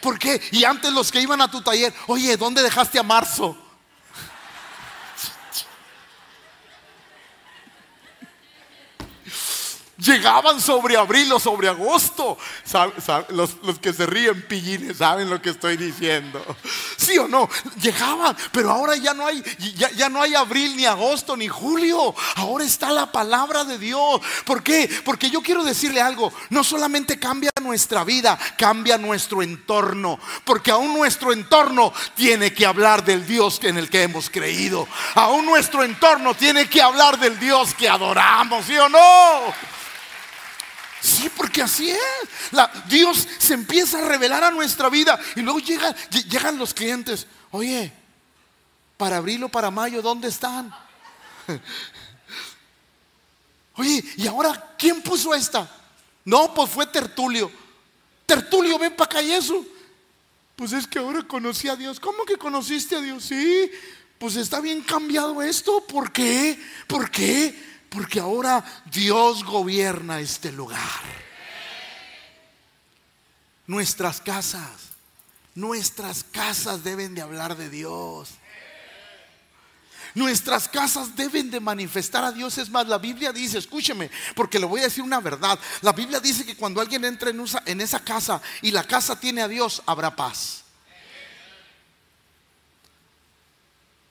¿Por qué? Y antes los que iban a tu taller, oye, ¿dónde dejaste a Marzo? Llegaban sobre abril o sobre agosto. Los, que se ríen pillines saben lo que estoy diciendo. (laughs) ¿Sí o no? Llegaban, pero ahora ya no hay, ya, ya no hay abril, ni agosto, ni julio. Ahora está la palabra de Dios. ¿Por qué? Porque yo quiero decirle algo. No solamente cambia nuestra vida, cambia nuestro entorno. Porque aún nuestro entorno tiene que hablar del Dios en el que hemos creído. Aún nuestro entorno tiene que hablar del Dios que adoramos, ¿sí o no? Sí, porque así es. Dios se empieza a revelar a nuestra vida y luego llegan, llegan los clientes. Oye, para abril o para mayo, ¿dónde están? (laughs) Oye, ¿y ahora quién puso esta? No, pues fue Tertulio. Tertulio, ven para acá y eso. Pues es que ahora conocí a Dios. ¿Cómo que conociste a Dios? Sí, pues está bien cambiado esto. ¿Por qué? ¿Por qué? Porque ahora Dios gobierna este lugar. Nuestras casas, nuestras casas deben de hablar de Dios. Nuestras casas deben de manifestar a Dios. Es más, la Biblia dice, escúcheme, porque le voy a decir una verdad. La Biblia dice que cuando alguien entra en, esa casa y la casa tiene a Dios, habrá paz.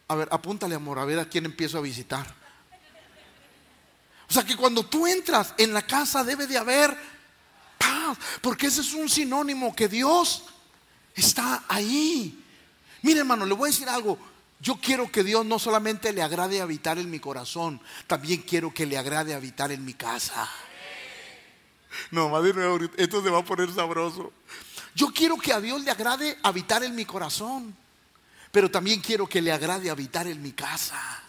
A ver, apúntale amor, a ver a quién empiezo a visitar. O sea que cuando tú entras en la casa debe de haber paz, porque ese es un sinónimo que Dios está ahí. Mire hermano, le voy a decir algo. Yo quiero que Dios no solamente le agrade habitar en mi corazón, también quiero que le agrade habitar en mi casa. No, madre, esto se va a poner sabroso. Yo quiero que a Dios le agrade habitar en mi corazón, pero también quiero que le agrade habitar en mi casa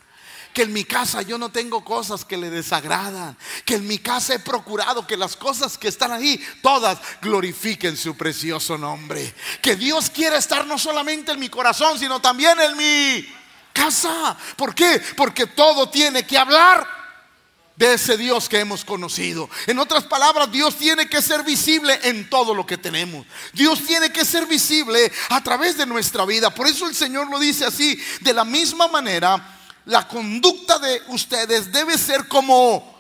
que en mi casa yo no tengo cosas que le desagradan, que en mi casa he procurado que las cosas que están ahí, todas glorifiquen su precioso nombre. Que Dios quiere estar no solamente en mi corazón, sino también en mi casa. ¿Por qué? Porque todo tiene que hablar de ese Dios que hemos conocido. En otras palabras, Dios tiene que ser visible en todo lo que tenemos. Dios tiene que ser visible a través de nuestra vida. Por eso el Señor lo dice así, de la misma manera la conducta de ustedes debe ser como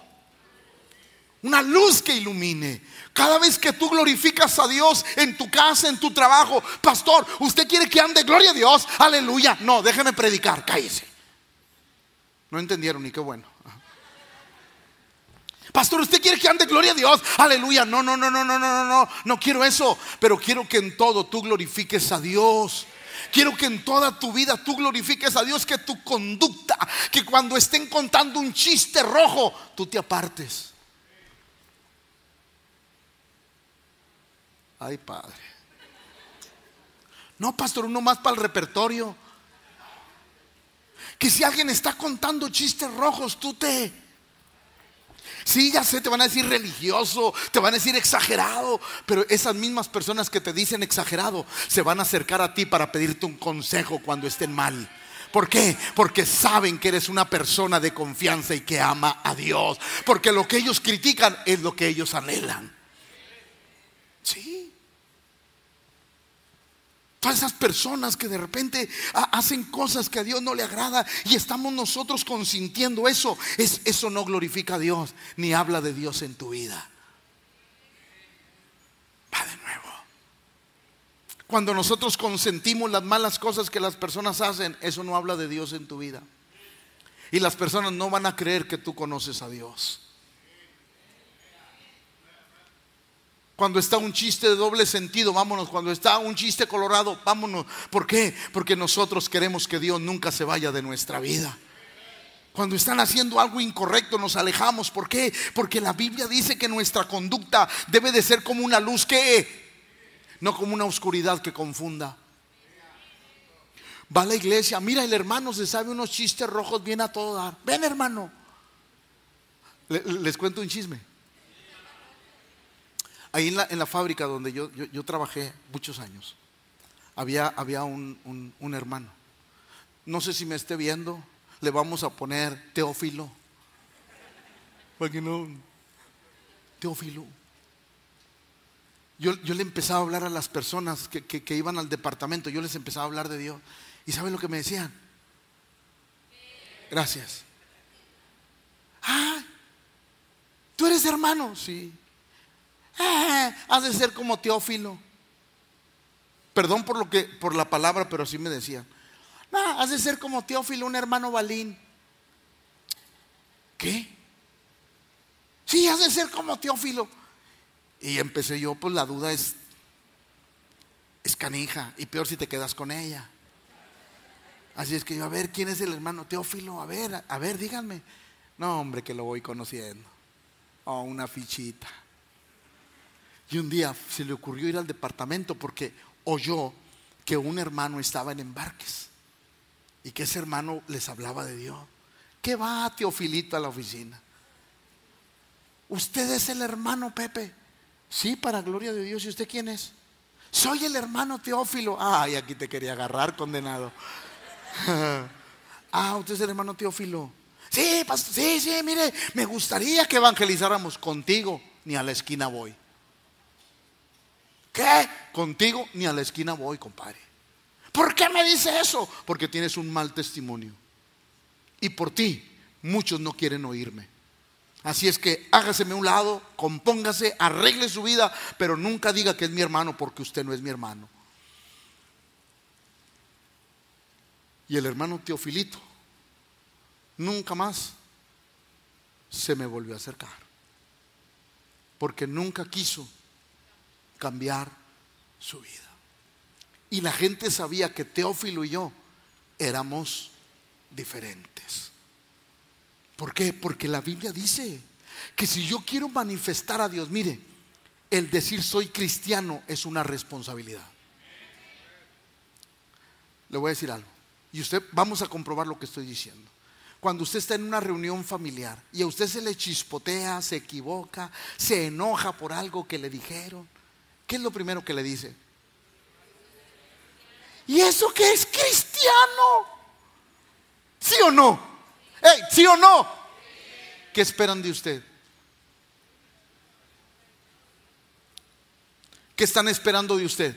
una luz que ilumine. Cada vez que tú glorificas a Dios en tu casa, en tu trabajo, pastor, usted quiere que ande gloria a Dios, aleluya. No, déjeme predicar, cállese. No entendieron ni qué bueno. Pastor, usted quiere que ande gloria a Dios, aleluya. No, no, no, no, no, no, no, no, no quiero eso, pero quiero que en todo tú glorifiques a Dios. Quiero que en toda tu vida tú glorifiques a Dios, que tu conducta, que cuando estén contando un chiste rojo, tú te apartes. Ay, Padre. No, pastor, uno más para el repertorio. Que si alguien está contando chistes rojos, tú te Sí, ya sé, te van a decir religioso, te van a decir exagerado, pero esas mismas personas que te dicen exagerado se van a acercar a ti para pedirte un consejo cuando estén mal. ¿Por qué? Porque saben que eres una persona de confianza y que ama a Dios. Porque lo que ellos critican es lo que ellos anhelan. Sí. Todas esas personas que de repente hacen cosas que a Dios no le agrada y estamos nosotros consintiendo eso, es, eso no glorifica a Dios ni habla de Dios en tu vida. Va de nuevo. Cuando nosotros consentimos las malas cosas que las personas hacen, eso no habla de Dios en tu vida. Y las personas no van a creer que tú conoces a Dios. Cuando está un chiste de doble sentido, vámonos. Cuando está un chiste colorado, vámonos. ¿Por qué? Porque nosotros queremos que Dios nunca se vaya de nuestra vida. Cuando están haciendo algo incorrecto nos alejamos. ¿Por qué? Porque la Biblia dice que nuestra conducta debe de ser como una luz que, no como una oscuridad que confunda. Va a la iglesia, mira el hermano se sabe unos chistes rojos bien a todo dar. Ven hermano. les cuento un chisme. Ahí en la, fábrica donde yo, trabajé muchos años, había, un, hermano. No sé si me esté viendo, le vamos a poner Teófilo. Para que no. Teófilo. yo, le empezaba a hablar a las personas que, que- que iban al departamento, yo les empezaba a hablar de Dios. ¿Y saben lo que me decían? Gracias. Ah, tú eres hermano, sí. Ah, (laughs) has de ser como Teófilo. Perdón por lo que, por la palabra, pero así me decían. No, has de ser como Teófilo, un hermano balín. ¿Qué? Sí, has de ser como Teófilo. Y empecé yo, pues la duda es, es canija, y peor si te quedas con ella. Así es que yo, a ver, ¿quién es el hermano Teófilo? A ver, a ver, díganme. No, hombre, que lo voy conociendo. Oh, una fichita. Y un día se le ocurrió ir al departamento porque oyó que un hermano estaba en embarques y que ese hermano les hablaba de Dios. ¿Qué va Teofilito a la oficina? Usted es el hermano Pepe. Sí, para gloria de Dios. ¿Y usted quién es? Soy el hermano Teófilo. Ay, aquí te quería agarrar, condenado. (laughs) ah, usted es el hermano Teófilo. Sí, pastor, sí, sí, mire, me gustaría que evangelizáramos contigo. Ni a la esquina voy. ¿Qué? Contigo ni a la esquina voy, compadre. ¿Por qué me dice eso? Porque tienes un mal testimonio. Y por ti, muchos no quieren oírme. Así es que hágaseme un lado, compóngase, arregle su vida, pero nunca diga que es mi hermano porque usted no es mi hermano. Y el hermano Teofilito nunca más se me volvió a acercar. Porque nunca quiso cambiar su vida. Y la gente sabía que Teófilo y yo éramos diferentes. ¿Por qué? Porque la Biblia dice que si yo quiero manifestar a Dios, mire, el decir soy cristiano es una responsabilidad. Le voy a decir algo. Y usted, vamos a comprobar lo que estoy diciendo. Cuando usted está en una reunión familiar y a usted se le chispotea, se equivoca, se enoja por algo que le dijeron, ¿qué es lo primero que le dice? ¿Y eso que es cristiano? ¿Sí o no? Ey, ¿Sí o no? ¿Qué esperan de usted? ¿Qué están esperando de usted?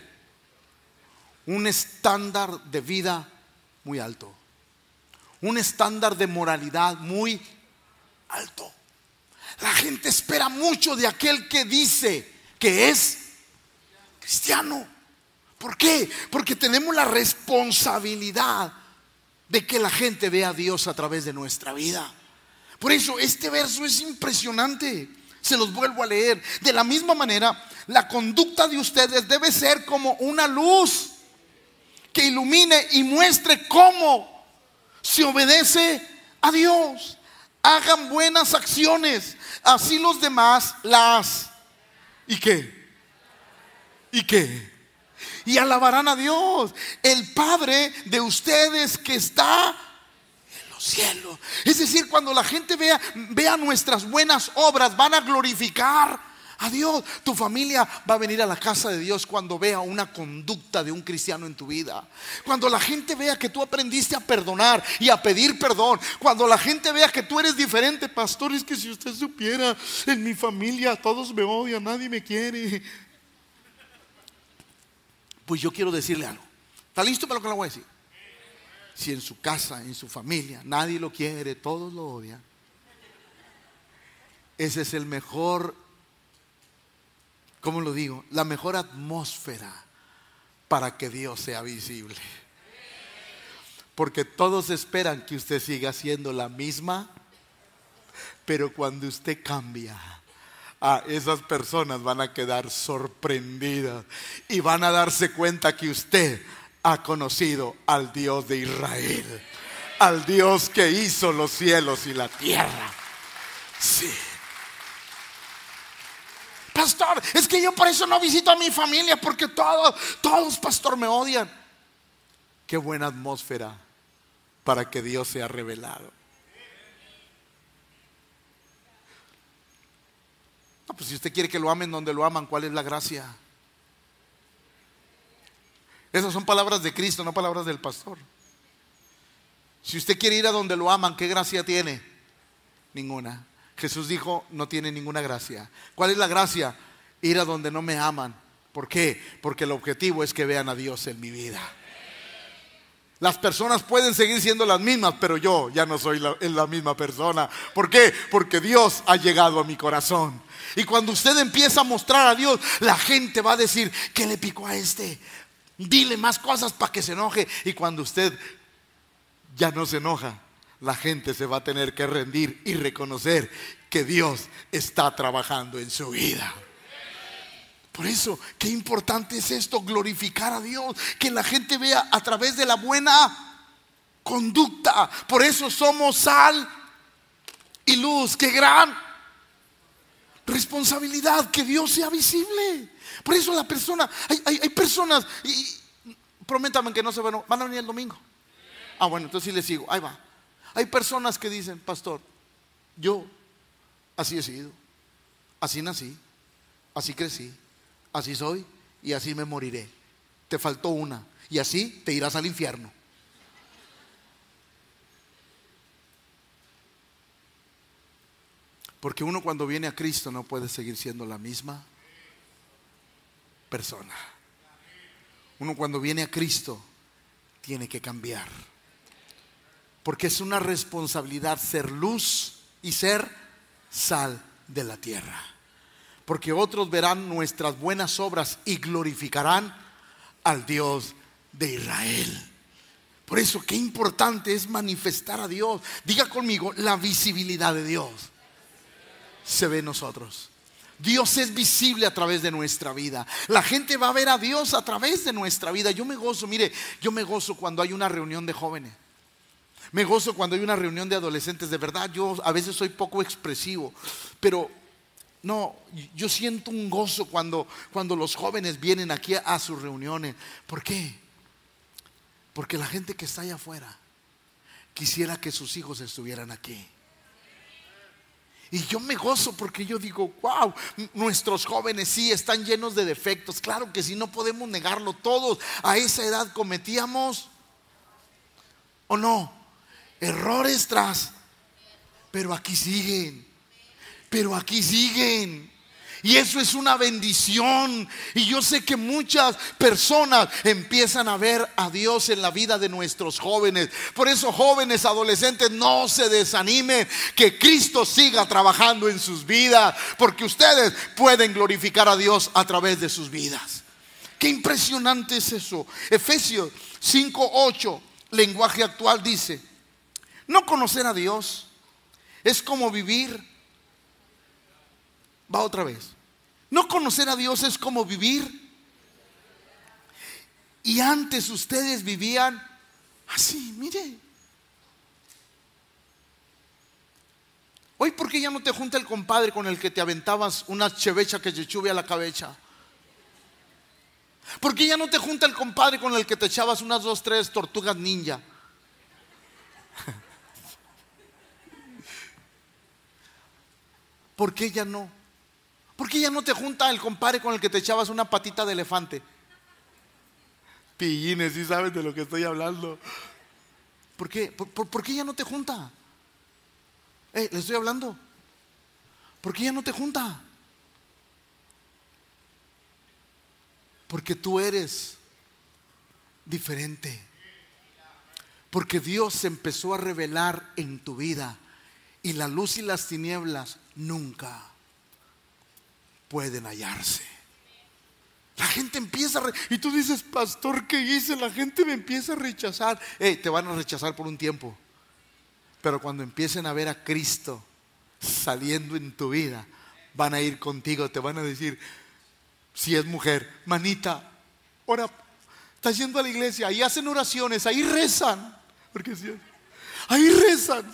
Un estándar de vida muy alto. Un estándar de moralidad muy alto. La gente espera mucho de aquel que dice que es cristiano. ¿Por qué? Porque tenemos la responsabilidad de que la gente vea a Dios a través de nuestra vida. Por eso este verso es impresionante. Se los vuelvo a leer. De la misma manera, la conducta de ustedes debe ser como una luz que ilumine y muestre cómo se obedece a Dios. Hagan buenas acciones, así los demás las. ¿Y qué? ¿Y qué? Y alabarán a Dios, el Padre de ustedes que está en los cielos. Es decir, cuando la gente vea, vea nuestras buenas obras, van a glorificar a Dios. Tu familia va a venir a la casa de Dios cuando vea una conducta de un cristiano en tu vida. Cuando la gente vea que tú aprendiste a perdonar y a pedir perdón. Cuando la gente vea que tú eres diferente, pastor, es que si usted supiera, en mi familia todos me odian, nadie me quiere. Pues yo quiero decirle algo. ¿Está listo para lo que le voy a decir? Si en su casa, en su familia, nadie lo quiere, todos lo odian. Ese es el mejor ¿cómo lo digo? La mejor atmósfera para que Dios sea visible. Porque todos esperan que usted siga siendo la misma, pero cuando usted cambia, esas personas van a quedar sorprendidas y van a darse cuenta que usted ha conocido al Dios de Israel, al Dios que hizo los cielos y la tierra. Sí. Pastor, es que yo por eso no visito a mi familia, porque todos, todos, pastor, me odian. Qué buena atmósfera para que Dios sea revelado. Pues si usted quiere que lo amen donde lo aman, ¿cuál es la gracia? Esas son palabras de Cristo, no palabras del pastor. Si usted quiere ir a donde lo aman, ¿qué gracia tiene? Ninguna. Jesús dijo, no tiene ninguna gracia. ¿Cuál es la gracia? Ir a donde no me aman, ¿Por qué? Porque el objetivo es que vean a Dios en mi vida. Las personas pueden seguir siendo las mismas, pero yo ya no soy la, misma persona. ¿Por qué? Porque Dios ha llegado a mi corazón. Y cuando usted empieza a mostrar a Dios, la gente va a decir, ¿qué le picó a este? Dile más cosas para que se enoje. Y cuando usted ya no se enoja, la gente se va a tener que rendir y reconocer que Dios está trabajando en su vida. Por eso, qué importante es esto, glorificar a Dios, que la gente vea a través de la buena conducta. Por eso somos sal y luz. Qué gran responsabilidad que Dios sea visible. Por eso la persona, hay, personas, y, prométame que no se van, van a venir el domingo. Ah, bueno, entonces sí les sigo, ahí va. Hay personas que dicen, pastor, yo así he sido, así nací, así crecí así soy y así me moriré. Te faltó una y así te irás al infierno. Porque uno cuando viene a Cristo no puede seguir siendo la misma persona. Uno cuando viene a Cristo tiene que cambiar. Porque es una responsabilidad ser luz y ser sal de la tierra porque otros verán nuestras buenas obras y glorificarán al Dios de Israel. Por eso, qué importante es manifestar a Dios. Diga conmigo, la visibilidad de Dios se ve en nosotros. Dios es visible a través de nuestra vida. La gente va a ver a Dios a través de nuestra vida. Yo me gozo, mire, yo me gozo cuando hay una reunión de jóvenes. Me gozo cuando hay una reunión de adolescentes. De verdad, yo a veces soy poco expresivo, pero no, yo siento un gozo cuando, cuando los jóvenes vienen aquí a, sus reuniones. ¿Por qué? Porque la gente que está allá afuera quisiera que sus hijos estuvieran aquí. Y yo me gozo porque yo digo, wow, nuestros jóvenes sí están llenos de defectos. Claro que sí, no podemos negarlo todos. A esa edad cometíamos, ¿o no? Errores tras, pero aquí siguen pero aquí siguen. Y eso es una bendición. Y yo sé que muchas personas empiezan a ver a Dios en la vida de nuestros jóvenes. Por eso jóvenes, adolescentes, no se desanimen. Que Cristo siga trabajando en sus vidas. Porque ustedes pueden glorificar a Dios a través de sus vidas. Qué impresionante es eso. Efesios 5.8, lenguaje actual dice, no conocer a Dios es como vivir Va otra vez. No conocer a Dios es como vivir. Y antes ustedes vivían así, mire. Hoy, ¿por qué ya no te junta el compadre con el que te aventabas una chevecha que te a la cabeza? ¿Por qué ya no te junta el compadre con el que te echabas unas dos, tres tortugas ninja? (laughs) ¿Por qué ya no? ¿Por qué ya no te junta el compadre con el que te echabas una patita de elefante? Pillines, si sabes de lo que estoy hablando. ¿Por qué? ¿Por, qué ya no te junta? Eh, le estoy hablando. ¿Por qué ya no te junta? Porque tú eres diferente. Porque Dios se empezó a revelar en tu vida y la luz y las tinieblas nunca pueden hallarse. La gente empieza a... y tú dices, pastor, ¿qué hice? La gente me empieza a rechazar. te van a rechazar por un tiempo. Pero cuando empiecen a ver a Cristo saliendo en tu vida, van a ir contigo, te van a decir, si es mujer, manita, ora, estás yendo a la iglesia, ahí hacen oraciones, ahí rezan. Porque ahí rezan.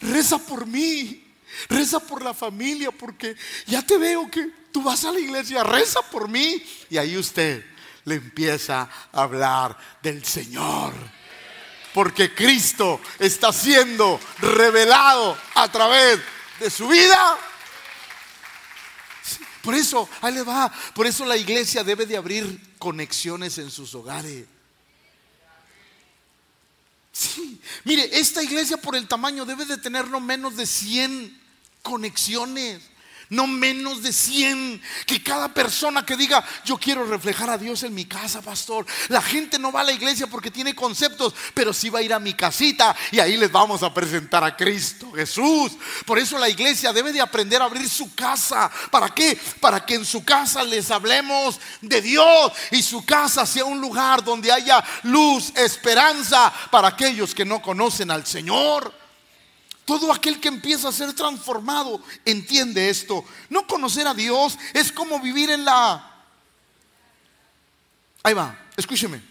Reza por mí. Reza por la familia, porque ya te veo que tú vas a la iglesia, reza por mí. Y ahí usted le empieza a hablar del Señor. Porque Cristo está siendo revelado a través de su vida. Por eso, ahí le va. Por eso la iglesia debe de abrir conexiones en sus hogares. Sí, mire, esta iglesia por el tamaño debe de tener no menos de 100 conexiones. No menos de 100. Que cada persona que diga, yo quiero reflejar a Dios en mi casa, pastor. La gente no va a la iglesia porque tiene conceptos, pero sí va a ir a mi casita y ahí les vamos a presentar a Cristo Jesús. Por eso la iglesia debe de aprender a abrir su casa. ¿Para qué? Para que en su casa les hablemos de Dios y su casa sea un lugar donde haya luz, esperanza para aquellos que no conocen al Señor. Todo aquel que empieza a ser transformado entiende esto. No conocer a Dios es como vivir en la... Ahí va, escúcheme.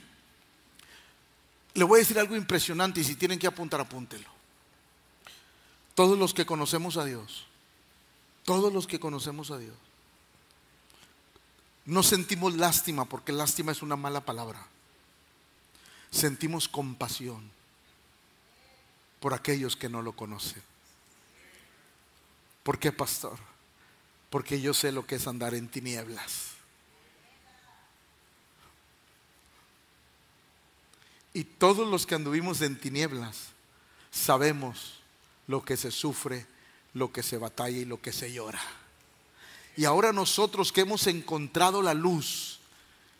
Le voy a decir algo impresionante y si tienen que apuntar, apúntelo. Todos los que conocemos a Dios, todos los que conocemos a Dios, no sentimos lástima porque lástima es una mala palabra. Sentimos compasión por aquellos que no lo conocen. ¿Por qué, pastor? Porque yo sé lo que es andar en tinieblas. Y todos los que anduvimos en tinieblas sabemos lo que se sufre, lo que se batalla y lo que se llora. Y ahora nosotros que hemos encontrado la luz,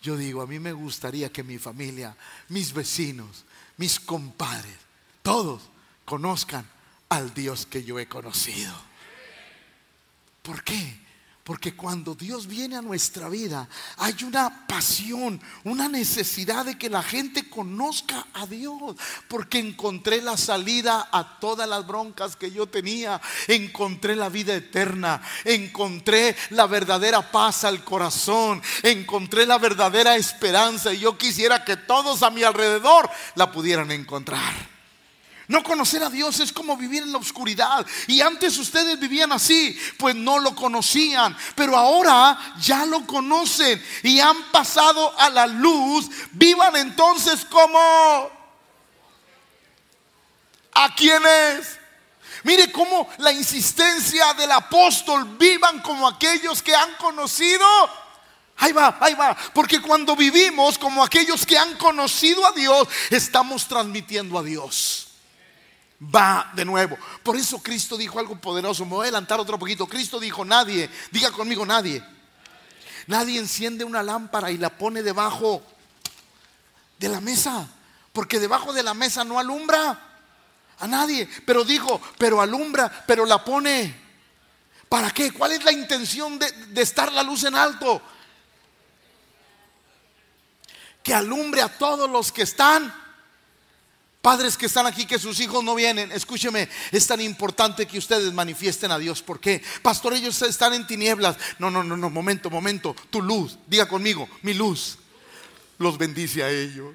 yo digo, a mí me gustaría que mi familia, mis vecinos, mis compadres, todos conozcan al Dios que yo he conocido. ¿Por qué? Porque cuando Dios viene a nuestra vida, hay una pasión, una necesidad de que la gente conozca a Dios. Porque encontré la salida a todas las broncas que yo tenía. Encontré la vida eterna. Encontré la verdadera paz al corazón. Encontré la verdadera esperanza. Y yo quisiera que todos a mi alrededor la pudieran encontrar. No conocer a Dios es como vivir en la oscuridad. Y antes ustedes vivían así, pues no lo conocían. Pero ahora ya lo conocen y han pasado a la luz. Vivan entonces como... ¿A quiénes? Mire cómo la insistencia del apóstol vivan como aquellos que han conocido. Ahí va, ahí va. Porque cuando vivimos como aquellos que han conocido a Dios, estamos transmitiendo a Dios va de nuevo. Por eso Cristo dijo algo poderoso. Me voy a adelantar otro poquito. Cristo dijo, nadie, diga conmigo, nadie. Nadie enciende una lámpara y la pone debajo de la mesa. Porque debajo de la mesa no alumbra a nadie. Pero dijo, pero alumbra, pero la pone. ¿Para qué? ¿Cuál es la intención de, de estar la luz en alto? Que alumbre a todos los que están Padres que están aquí, que sus hijos no vienen, escúcheme, es tan importante que ustedes manifiesten a Dios. ¿Por qué? Pastor, ellos están en tinieblas. No, no, no, no, momento, momento. Tu luz, diga conmigo, mi luz, los bendice a ellos.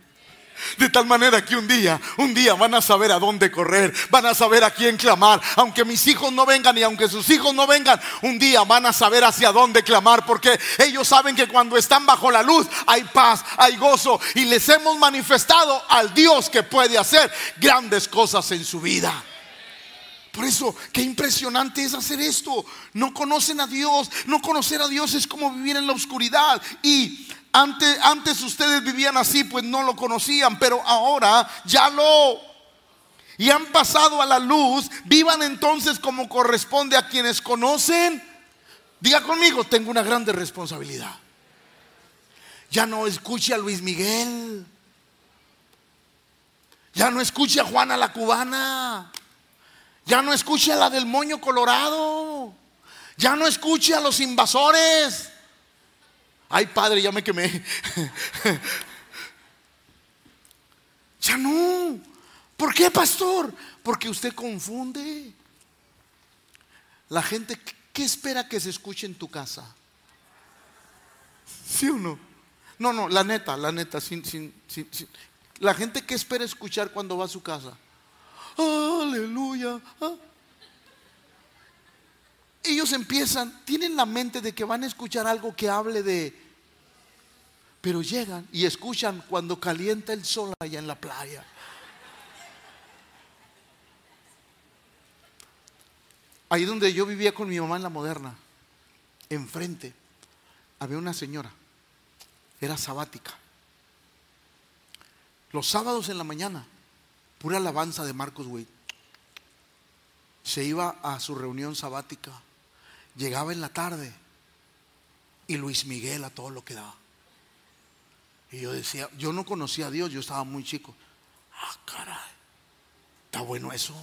De tal manera que un día, un día van a saber a dónde correr, van a saber a quién clamar. Aunque mis hijos no vengan y aunque sus hijos no vengan, un día van a saber hacia dónde clamar. Porque ellos saben que cuando están bajo la luz hay paz, hay gozo. Y les hemos manifestado al Dios que puede hacer grandes cosas en su vida. Por eso, qué impresionante es hacer esto. No conocen a Dios. No conocer a Dios es como vivir en la oscuridad. Y antes, ustedes vivían así, pues no lo conocían, pero ahora ya lo... Y han pasado a la luz, vivan entonces como corresponde a quienes conocen. Diga conmigo, tengo una grande responsabilidad. Ya no escuche a Luis Miguel. Ya no escuche a Juana la cubana. Ya no escuche a la del moño colorado. Ya no escuche a los invasores. Ay, padre, ya me quemé. ya no. ¿Por qué, pastor? Porque usted confunde. La gente, ¿qué espera que se escuche en tu casa? ¿Sí o no? No, no, la neta, la neta, sin, sin, sin, La gente, ¿qué espera escuchar cuando va a su casa? Aleluya. Ah ellos empiezan, tienen la mente de que van a escuchar algo que hable de... Pero llegan y escuchan cuando calienta el sol allá en la playa. Ahí donde yo vivía con mi mamá en la moderna, enfrente, había una señora, era sabática. Los sábados en la mañana, pura alabanza de Marcos Witt. Se iba a su reunión sabática llegaba en la tarde y Luis Miguel a todo lo que daba. Y yo decía, yo no conocía a Dios, yo estaba muy chico. Ah, caray, está bueno eso.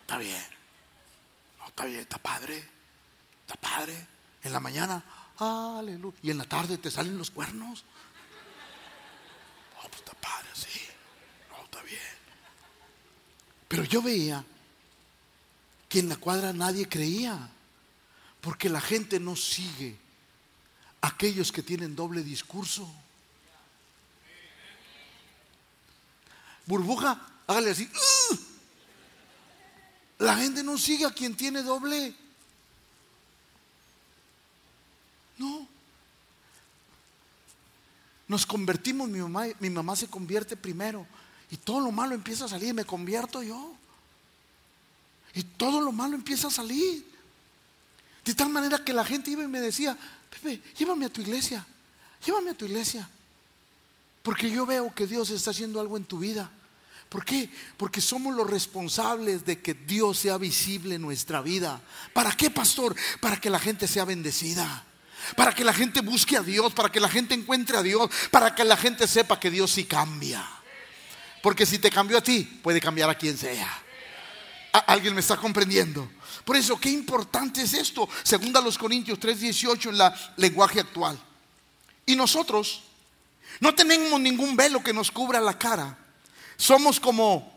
está bien. No, está bien, está padre. Está padre. En la mañana, aleluya. Y en la tarde te salen los cuernos. No, pues está padre, sí. No, está bien. Pero yo veía que en la cuadra nadie creía. Porque la gente no sigue aquellos que tienen doble discurso. Burbuja, hágale así. La gente no sigue a quien tiene doble. No. Nos convertimos, mi mamá, mi mamá se convierte primero. Y todo lo malo empieza a salir, me convierto yo. Y todo lo malo empieza a salir. De tal manera que la gente iba y me decía, Pepe, llévame a tu iglesia, llévame a tu iglesia. Porque yo veo que Dios está haciendo algo en tu vida. ¿Por qué? Porque somos los responsables de que Dios sea visible en nuestra vida. ¿Para qué, pastor? Para que la gente sea bendecida. Para que la gente busque a Dios, para que la gente encuentre a Dios, para que la gente sepa que Dios sí cambia. Porque si te cambió a ti, puede cambiar a quien sea. ¿Alguien me está comprendiendo? Por eso, qué importante es esto. Segunda los Corintios 3:18 en la lenguaje actual. Y nosotros no tenemos ningún velo que nos cubra la cara. Somos como...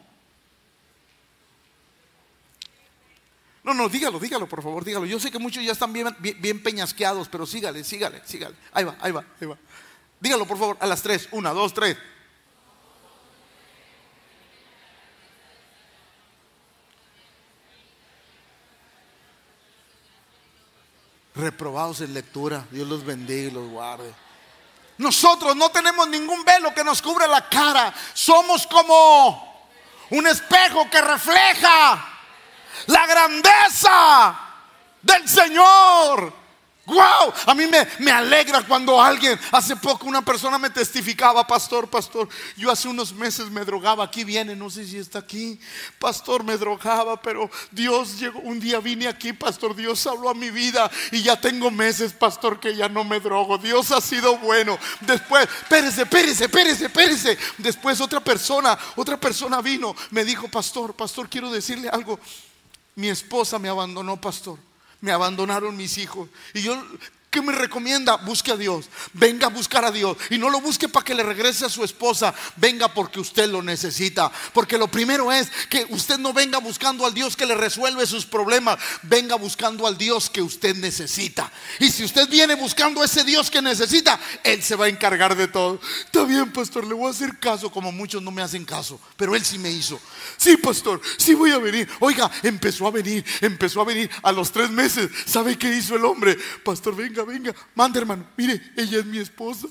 No, no, dígalo, dígalo, por favor, dígalo. Yo sé que muchos ya están bien, peñasqueados, pero sígale, sígale, sígale. Ahí va, ahí va, ahí va. Dígalo, por favor, a las tres. Una, dos, tres. reprobados en lectura. Dios los bendiga y los guarde. Nosotros no tenemos ningún velo que nos cubra la cara. Somos como un espejo que refleja la grandeza del Señor. Wow, a mí me, me, alegra cuando alguien, hace poco una persona me testificaba, pastor, pastor, yo hace unos meses me drogaba, aquí viene, no sé si está aquí, pastor, me drogaba, pero Dios llegó, un día vine aquí, pastor, Dios habló a mi vida y ya tengo meses, pastor, que ya no me drogo, Dios ha sido bueno. Después, espérese, espérese, espérese, espérese. Después otra persona, otra persona vino, me dijo, pastor, pastor, quiero decirle algo, mi esposa me abandonó, pastor me abandonaron mis hijos. Y yo ¿Qué me recomienda? Busque a Dios. Venga a buscar a Dios. Y no lo busque para que le regrese a su esposa. Venga porque usted lo necesita. Porque lo primero es que usted no venga buscando al Dios que le resuelve sus problemas. Venga buscando al Dios que usted necesita. Y si usted viene buscando a ese Dios que necesita, Él se va a encargar de todo. Está bien, pastor, le voy a hacer caso como muchos no me hacen caso. Pero Él sí me hizo. Sí, pastor, sí voy a venir. Oiga, empezó a venir. Empezó a venir a los tres meses. ¿Sabe qué hizo el hombre? Pastor, venga venga, manda hermano, mire, ella es mi esposa.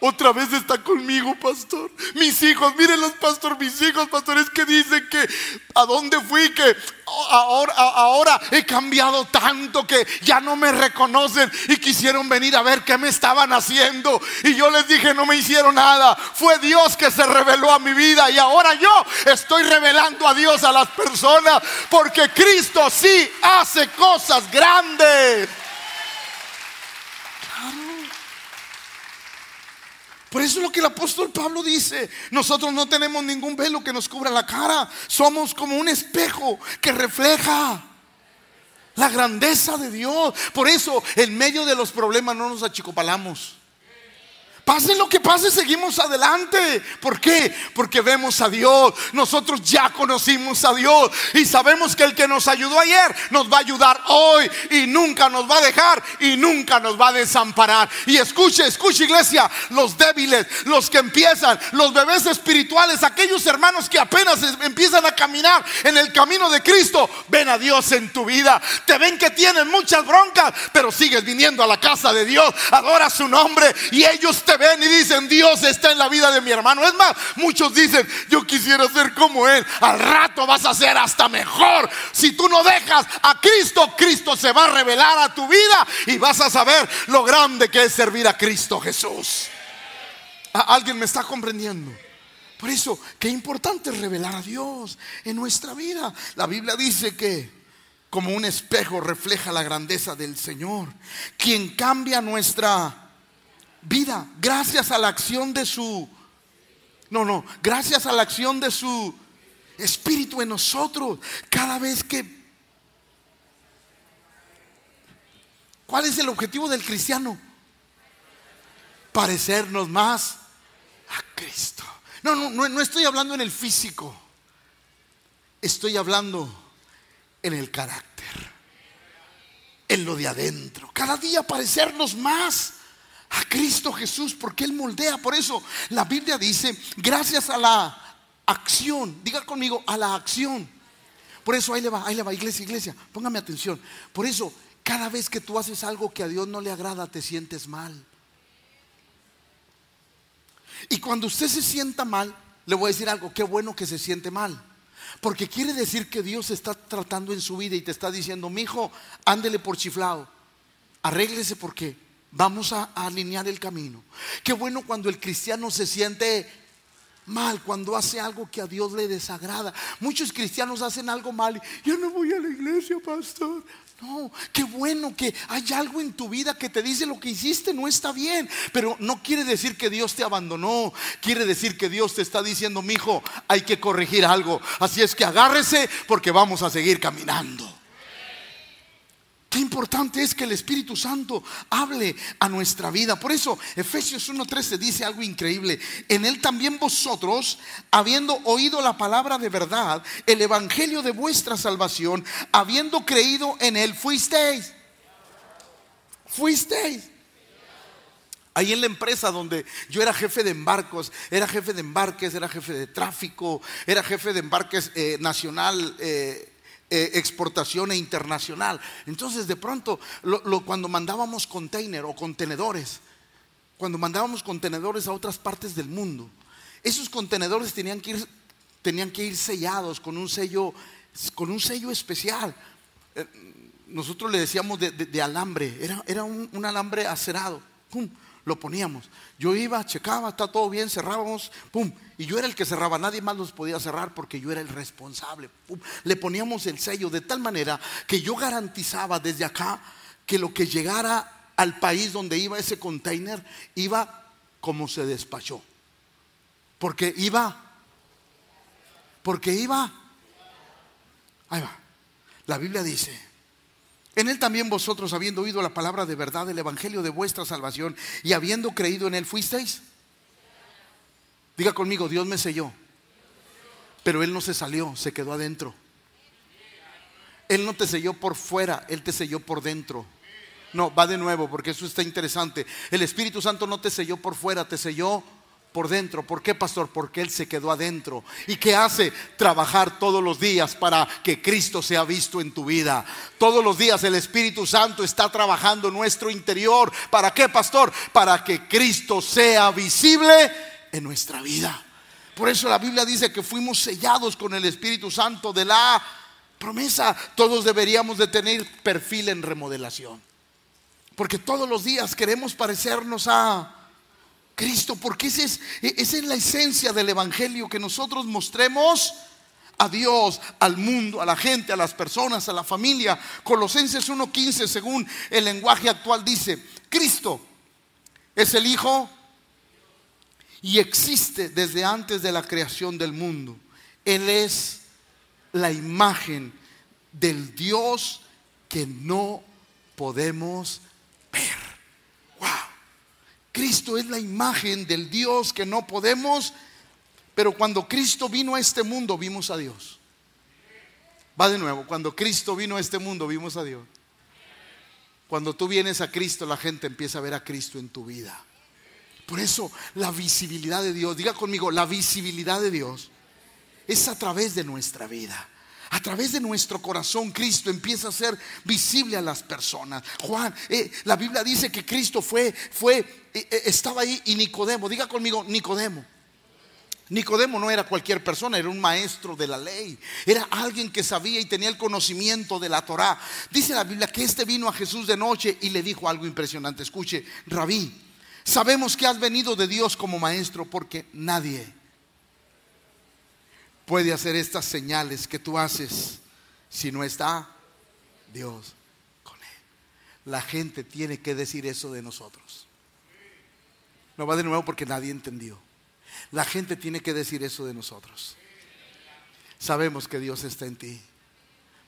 Otra vez está conmigo, pastor. Mis hijos, mírenlos, pastor, mis hijos, pastores que dicen que a dónde fui, que ahora, ahora he cambiado tanto que ya no me reconocen y quisieron venir a ver qué me estaban haciendo. Y yo les dije, no me hicieron nada. Fue Dios que se reveló a mi vida y ahora yo estoy revelando a Dios a las personas porque Cristo sí hace cosas grandes. Por eso es lo que el apóstol Pablo dice. Nosotros no tenemos ningún velo que nos cubra la cara. Somos como un espejo que refleja la grandeza de Dios. Por eso en medio de los problemas no nos achicopalamos. Pase lo que pase, seguimos adelante. ¿Por qué? Porque vemos a Dios. Nosotros ya conocimos a Dios y sabemos que el que nos ayudó ayer nos va a ayudar hoy y nunca nos va a dejar y nunca nos va a desamparar. Y escuche, escuche iglesia, los débiles, los que empiezan, los bebés espirituales, aquellos hermanos que apenas empiezan a caminar en el camino de Cristo, ven a Dios en tu vida. Te ven que tienen muchas broncas, pero sigues viniendo a la casa de Dios, adora su nombre y ellos te ven y dicen, Dios está en la vida de mi hermano. Es más, muchos dicen, yo quisiera ser como Él. Al rato vas a ser hasta mejor. Si tú no dejas a Cristo, Cristo se va a revelar a tu vida y vas a saber lo grande que es servir a Cristo Jesús. ¿Alguien me está comprendiendo? Por eso, qué importante es revelar a Dios en nuestra vida. La Biblia dice que como un espejo refleja la grandeza del Señor, quien cambia nuestra vida gracias a la acción de su, no, no, gracias a la acción de su espíritu en nosotros. Cada vez que... ¿Cuál es el objetivo del cristiano? Parecernos más a Cristo. No, no, no, no estoy hablando en el físico. Estoy hablando en el carácter. En lo de adentro. Cada día parecernos más a Cristo Jesús porque Él moldea. Por eso la Biblia dice, gracias a la acción, diga conmigo, a la acción. Por eso ahí le va, ahí le va, iglesia, iglesia, póngame atención. Por eso, cada vez que tú haces algo que a Dios no le agrada, te sientes mal. Y cuando usted se sienta mal, le voy a decir algo, qué bueno que se siente mal. Porque quiere decir que Dios está tratando en su vida y te está diciendo, mi hijo, ándele por chiflado, arréglese porque vamos a, alinear el camino. Qué bueno cuando el cristiano se siente mal, cuando hace algo que a Dios le desagrada. Muchos cristianos hacen algo mal y yo no voy a la iglesia, pastor. No, qué bueno que hay algo en tu vida que te dice lo que hiciste no está bien, pero no quiere decir que Dios te abandonó, quiere decir que Dios te está diciendo, mi hijo, hay que corregir algo. Así es que agárrese porque vamos a seguir caminando. Qué importante es que el Espíritu Santo hable a nuestra vida. Por eso Efesios 1.13 dice algo increíble. En él también vosotros, habiendo oído la palabra de verdad, el Evangelio de vuestra salvación, habiendo creído en él, fuisteis. Fuisteis. Ahí en la empresa donde yo era jefe de embarcos, era jefe de embarques, era jefe de tráfico, era jefe de embarques eh, nacional. Eh, eh, exportación e internacional. Entonces, de pronto, cuando mandábamos container o contenedores, cuando mandábamos contenedores a otras partes del mundo, esos contenedores tenían que ir, tenían que ir sellados con un sello, con un sello especial. Eh, nosotros le decíamos de, alambre, era, era un, alambre acerado. Lo poníamos. Yo iba, checaba, está todo bien, cerrábamos, pum, y yo era el que cerraba, nadie más los podía cerrar porque yo era el responsable. Le poníamos el sello de tal manera que yo garantizaba desde acá que lo que llegara al país donde iba ese container iba como se despachó. Porque iba, porque iba, ahí va. La Biblia dice, en él también vosotros, habiendo oído la palabra de verdad, el evangelio de vuestra salvación, y habiendo creído en él, fuisteis Diga conmigo, Dios me selló. Pero Él no se salió, se quedó adentro. Él no te selló por fuera, Él te selló por dentro. No, va de nuevo porque eso está interesante. El Espíritu Santo no te selló por fuera, te selló por dentro. ¿Por qué, pastor? Porque Él se quedó adentro. ¿Y qué hace? Trabajar todos los días para que Cristo sea visto en tu vida. Todos los días el Espíritu Santo está trabajando en nuestro interior. ¿Para qué, pastor? Para que Cristo sea visible en nuestra vida. Por eso la Biblia dice que fuimos sellados con el Espíritu Santo de la promesa. Todos deberíamos de tener perfil en remodelación. Porque todos los días queremos parecernos a Cristo, porque esa es, esa es la esencia del Evangelio, que nosotros mostremos a Dios, al mundo, a la gente, a las personas, a la familia. Colosenses 1.15, según el lenguaje actual, dice, Cristo es el Hijo y existe desde antes de la creación del mundo. Él es la imagen del Dios que no podemos ver. Wow. Cristo es la imagen del Dios que no podemos, pero cuando Cristo vino a este mundo vimos a Dios. Va de nuevo, cuando Cristo vino a este mundo vimos a Dios. Cuando tú vienes a Cristo, la gente empieza a ver a Cristo en tu vida. Por eso la visibilidad de Dios, diga conmigo, la visibilidad de Dios es a través de nuestra vida. A través de nuestro corazón Cristo empieza a ser visible a las personas. Juan, eh, la Biblia dice que Cristo fue, fue, eh, eh, estaba ahí y Nicodemo, diga conmigo, Nicodemo. Nicodemo no era cualquier persona, era un maestro de la ley, era alguien que sabía y tenía el conocimiento de la Torá. Dice la Biblia que este vino a Jesús de noche y le dijo algo impresionante. Escuche, Rabí, Sabemos que has venido de Dios como maestro porque nadie puede hacer estas señales que tú haces si no está Dios con él. La gente tiene que decir eso de nosotros. No va de nuevo porque nadie entendió. La gente tiene que decir eso de nosotros. Sabemos que Dios está en ti.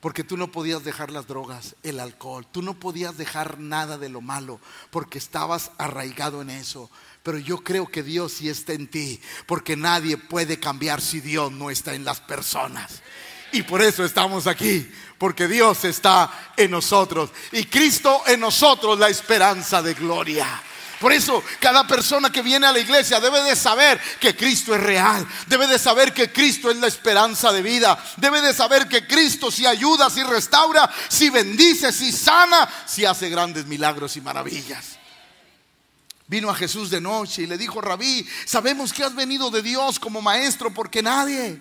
Porque tú no podías dejar las drogas, el alcohol, tú no podías dejar nada de lo malo, porque estabas arraigado en eso. Pero yo creo que Dios sí está en ti, porque nadie puede cambiar si Dios no está en las personas. Y por eso estamos aquí, porque Dios está en nosotros y Cristo en nosotros la esperanza de gloria. Por eso cada persona que viene a la iglesia debe de saber que Cristo es real, debe de saber que Cristo es la esperanza de vida, debe de saber que Cristo si ayuda, si restaura, si bendice, si sana, si hace grandes milagros y maravillas. Vino a Jesús de noche y le dijo, rabí, sabemos que has venido de Dios como maestro porque nadie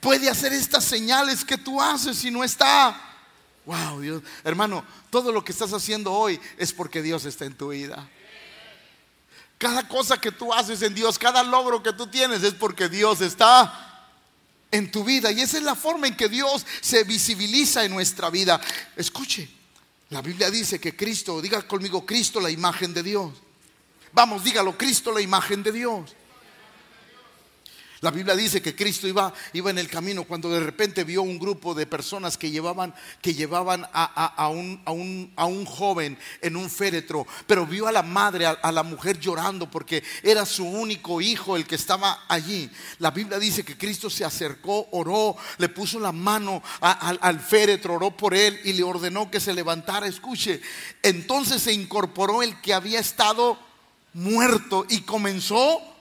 puede hacer estas señales que tú haces si no está. Wow, Dios, hermano, todo lo que estás haciendo hoy es porque Dios está en tu vida. Cada cosa que tú haces en Dios, cada logro que tú tienes es porque Dios está en tu vida. Y esa es la forma en que Dios se visibiliza en nuestra vida. Escuche, la Biblia dice que Cristo, diga conmigo, Cristo la imagen de Dios. Vamos, dígalo, Cristo la imagen de Dios. La Biblia dice que Cristo iba, iba en el camino cuando de repente vio un grupo de personas que llevaban, que llevaban a, un, a, un, joven en un féretro, pero vio a la madre, a, la mujer llorando porque era su único hijo el que estaba allí. La Biblia dice que Cristo se acercó, oró, le puso la mano al féretro, oró por él y le ordenó que se levantara. Escuche, entonces se incorporó el que había estado muerto y comenzó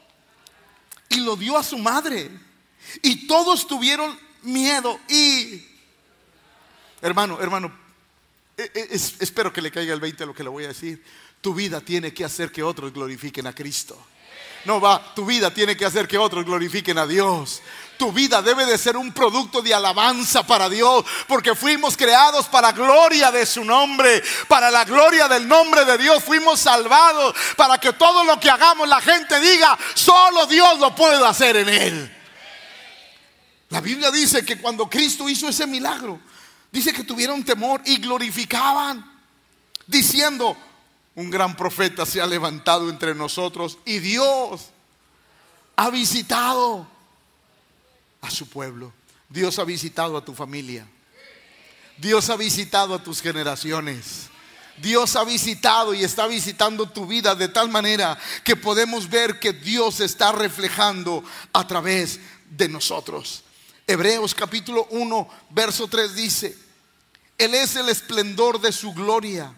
y lo dio a su madre. Y todos tuvieron miedo y... Hermano, hermano, e, e, espero que le caiga el 20 a lo que le voy a decir. Tu vida tiene que hacer que otros glorifiquen a Cristo. No va, tu vida tiene que hacer que otros glorifiquen a Dios. Tu vida debe de ser un producto de alabanza para Dios, porque fuimos creados para gloria de su nombre, para la gloria del nombre de Dios fuimos salvados, para que todo lo que hagamos la gente diga, solo Dios lo puede hacer en él. La Biblia dice que cuando Cristo hizo ese milagro, dice que tuvieron temor y glorificaban, diciendo, un gran profeta se ha levantado entre nosotros y Dios ha visitado a su pueblo. Dios ha visitado a tu familia. Dios ha visitado a tus generaciones. Dios ha visitado y está visitando tu vida de tal manera que podemos ver que Dios está reflejando a través de nosotros. Hebreos capítulo 1, verso 3 dice, Él es el esplendor de su gloria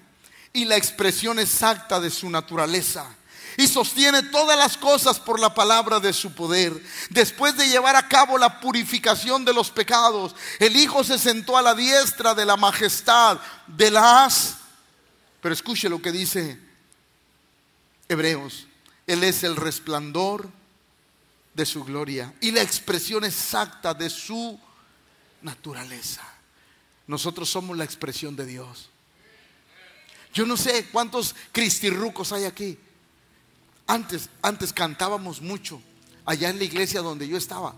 y la expresión exacta de su naturaleza. Y sostiene todas las cosas por la palabra de su poder. Después de llevar a cabo la purificación de los pecados, el Hijo se sentó a la diestra de la majestad de las... Pero escuche lo que dice Hebreos. Él es el resplandor de su gloria y la expresión exacta de su naturaleza. Nosotros somos la expresión de Dios. Yo no sé cuántos cristirrucos hay aquí. Antes, antes cantábamos mucho allá en la iglesia donde yo estaba.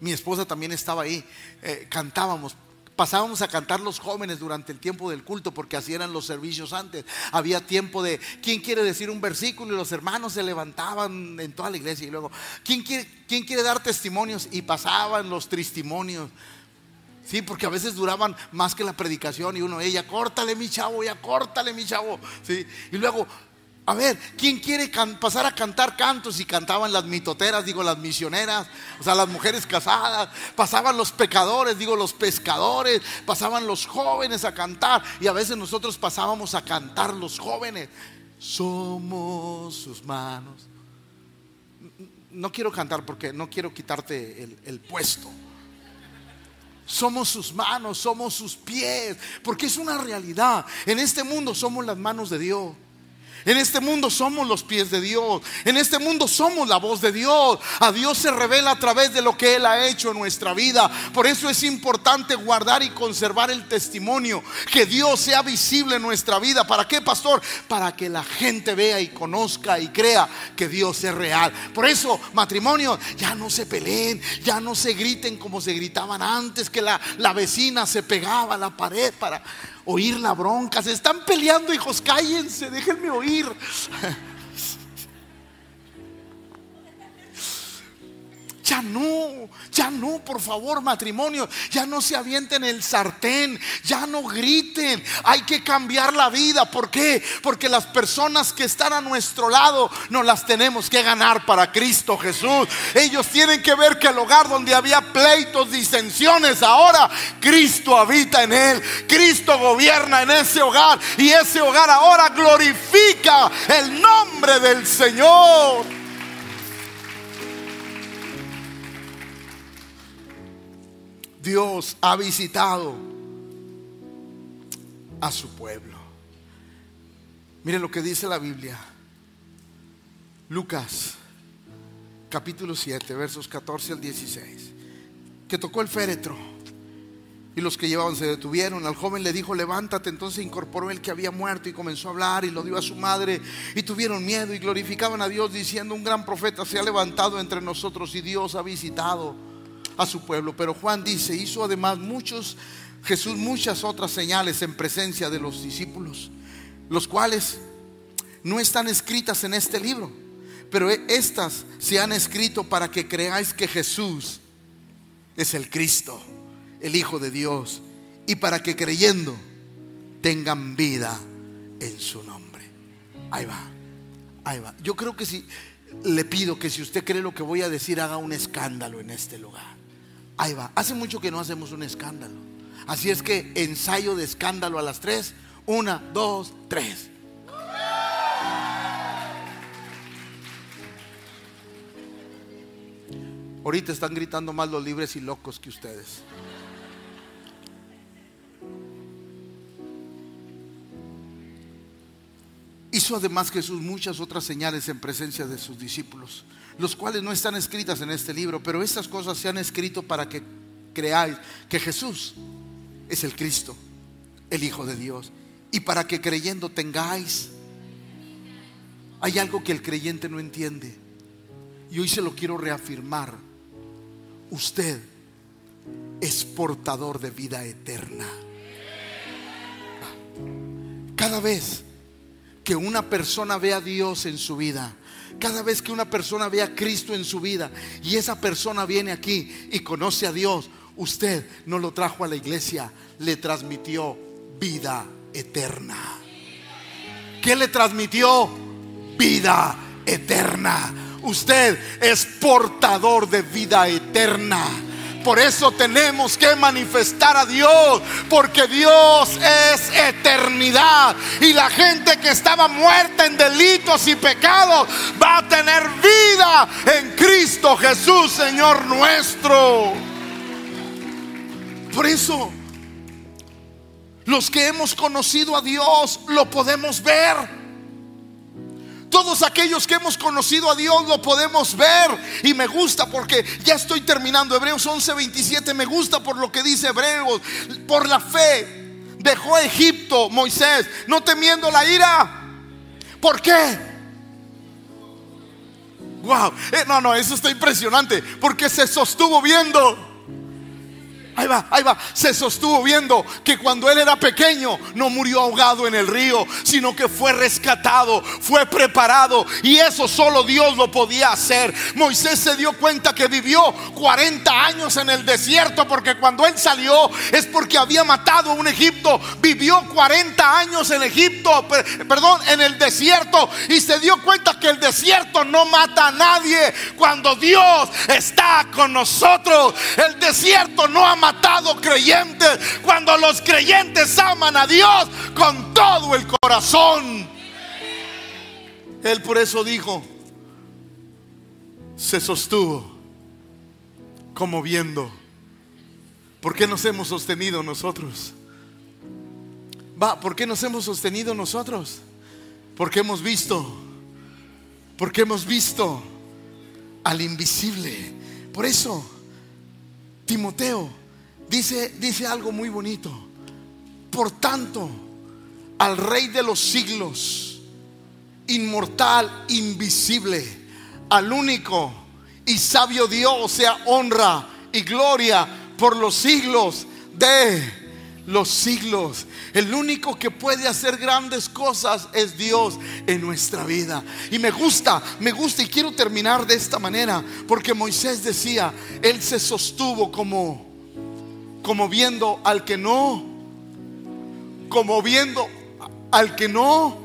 Mi esposa también estaba ahí. Eh, cantábamos. Pasábamos a cantar los jóvenes durante el tiempo del culto porque así eran los servicios antes. Había tiempo de, ¿quién quiere decir un versículo? Y los hermanos se levantaban en toda la iglesia y luego, ¿quién quiere, quién quiere dar testimonios? Y pasaban los testimonios. Sí, porque a veces duraban más que la predicación y uno, ella, córtale mi chavo, ya córtale mi chavo. Sí, y luego, a ver, ¿quién quiere pasar a cantar cantos? Y cantaban las mitoteras, digo, las misioneras, o sea, las mujeres casadas, pasaban los pecadores, digo, los pescadores, pasaban los jóvenes a cantar y a veces nosotros pasábamos a cantar los jóvenes. Somos sus manos. No quiero cantar porque no quiero quitarte el, el puesto. Somos sus manos, somos sus pies, porque es una realidad. En este mundo somos las manos de Dios. En este mundo somos los pies de Dios. En este mundo somos la voz de Dios. A Dios se revela a través de lo que Él ha hecho en nuestra vida. Por eso es importante guardar y conservar el testimonio. Que Dios sea visible en nuestra vida. ¿Para qué, pastor? Para que la gente vea y conozca y crea que Dios es real. Por eso, matrimonio, ya no se peleen, ya no se griten como se gritaban antes, que la, la vecina se pegaba a la pared para oír la bronca. Se están peleando, hijos, cállense, déjenme oír. Ya no, ya no, por favor, matrimonio. Ya no se avienten el sartén, ya no griten. Hay que cambiar la vida. ¿Por qué? Porque las personas que están a nuestro lado no las tenemos que ganar para Cristo Jesús. Ellos tienen que ver que el hogar donde había pleitos, disensiones, ahora Cristo habita en él. Cristo gobierna en ese hogar y ese hogar ahora glorifica el nombre del Señor. Dios ha visitado a su pueblo. Miren lo que dice la Biblia. Lucas capítulo 7, versos 14 al 16. Que tocó el féretro y los que llevaban se detuvieron. Al joven le dijo, levántate. Entonces incorporó el que había muerto y comenzó a hablar y lo dio a su madre. Y tuvieron miedo y glorificaban a Dios diciendo, un gran profeta se ha levantado entre nosotros y Dios ha visitado a su pueblo. Pero Juan dice, hizo además muchos, Jesús muchas otras señales en presencia de los discípulos, los cuales no están escritas en este libro, pero estas se han escrito para que creáis que Jesús es el Cristo, el Hijo de Dios, y para que creyendo tengan vida en su nombre. Ahí va, ahí va. Yo creo que si le pido que si usted cree lo que voy a decir, haga un escándalo en este lugar. Ahí va. Hace mucho que no hacemos un escándalo. Así es que ensayo de escándalo a las tres. Una, dos, tres. Ahorita están gritando más los libres y locos que ustedes. Hizo además Jesús muchas otras señales en presencia de sus discípulos los cuales no están escritas en este libro, pero estas cosas se han escrito para que creáis que Jesús es el Cristo, el Hijo de Dios, y para que creyendo tengáis. Hay algo que el creyente no entiende, y hoy se lo quiero reafirmar. Usted es portador de vida eterna. Cada vez que una persona ve a Dios en su vida, cada vez que una persona ve a Cristo en su vida y esa persona viene aquí y conoce a Dios, usted no lo trajo a la iglesia, le transmitió vida eterna. ¿Qué le transmitió? Vida eterna. Usted es portador de vida eterna. Por eso tenemos que manifestar a Dios, porque Dios es eternidad. Y la gente que estaba muerta en delitos y pecados va a tener vida en Cristo Jesús, Señor nuestro. Por eso, los que hemos conocido a Dios lo podemos ver. Todos aquellos que hemos conocido a Dios lo podemos ver. Y me gusta porque ya estoy terminando. Hebreos 11:27 me gusta por lo que dice Hebreos. Por la fe dejó Egipto Moisés, no temiendo la ira. ¿Por qué? Wow, eh, no, no, eso está impresionante. Porque se sostuvo viendo Ahí va, ahí va. Se sostuvo viendo que cuando él era pequeño no murió ahogado en el río, sino que fue rescatado, fue preparado. Y eso solo Dios lo podía hacer. Moisés se dio cuenta que vivió 40 años en el desierto, porque cuando él salió es porque había matado a un Egipto. Vivió 40 años en Egipto, perdón, en el desierto. Y se dio cuenta que el desierto no mata a nadie. Cuando Dios está con nosotros, el desierto no ha matado creyentes cuando los creyentes aman a Dios con todo el corazón. Él por eso dijo, se sostuvo como viendo. ¿Por qué nos hemos sostenido nosotros? Va, ¿por qué nos hemos sostenido nosotros? Porque hemos visto, porque hemos visto al invisible. Por eso, Timoteo dice, dice algo muy bonito. Por tanto, al Rey de los siglos, inmortal, invisible, al único y sabio Dios, sea honra y gloria por los siglos de los siglos. El único que puede hacer grandes cosas es Dios en nuestra vida. Y me gusta, me gusta y quiero terminar de esta manera, porque Moisés decía, él se sostuvo como como viendo al que no, como viendo al que no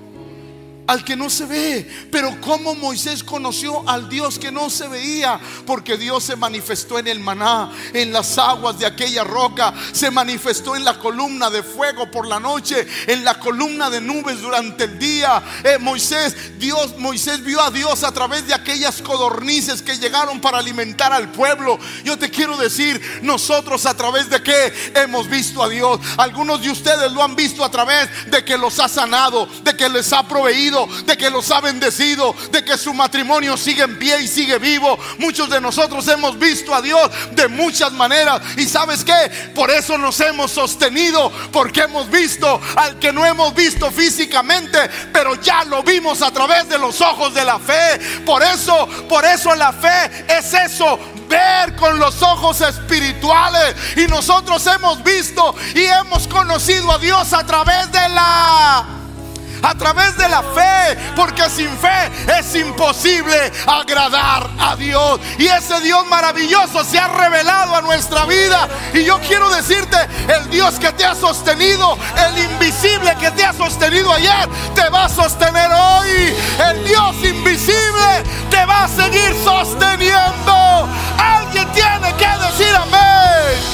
al que no se ve. Pero como Moisés conoció al Dios que no se veía, porque Dios se manifestó en el maná, en las aguas de aquella roca, se manifestó en la columna de fuego por la noche, en la columna de nubes durante el día. Eh, Moisés, Dios, Moisés vio a Dios a través de aquellas codornices que llegaron para alimentar al pueblo. Yo te quiero decir, nosotros a través de qué hemos visto a Dios. Algunos de ustedes lo han visto a través de que los ha sanado, de que les ha proveído de que los ha bendecido, de que su matrimonio sigue en pie y sigue vivo. Muchos de nosotros hemos visto a Dios de muchas maneras. Y sabes que por eso nos hemos sostenido, porque hemos visto al que no hemos visto físicamente, pero ya lo vimos a través de los ojos de la fe. Por eso, por eso la fe es eso, ver con los ojos espirituales. Y nosotros hemos visto y hemos conocido a Dios a través de la a través de la fe, porque sin fe es imposible agradar a Dios. Y ese Dios maravilloso se ha revelado a nuestra vida. Y yo quiero decirte, el Dios que te ha sostenido, el invisible que te ha sostenido ayer, te va a sostener hoy. El Dios invisible te va a seguir sosteniendo. Alguien tiene que decir amén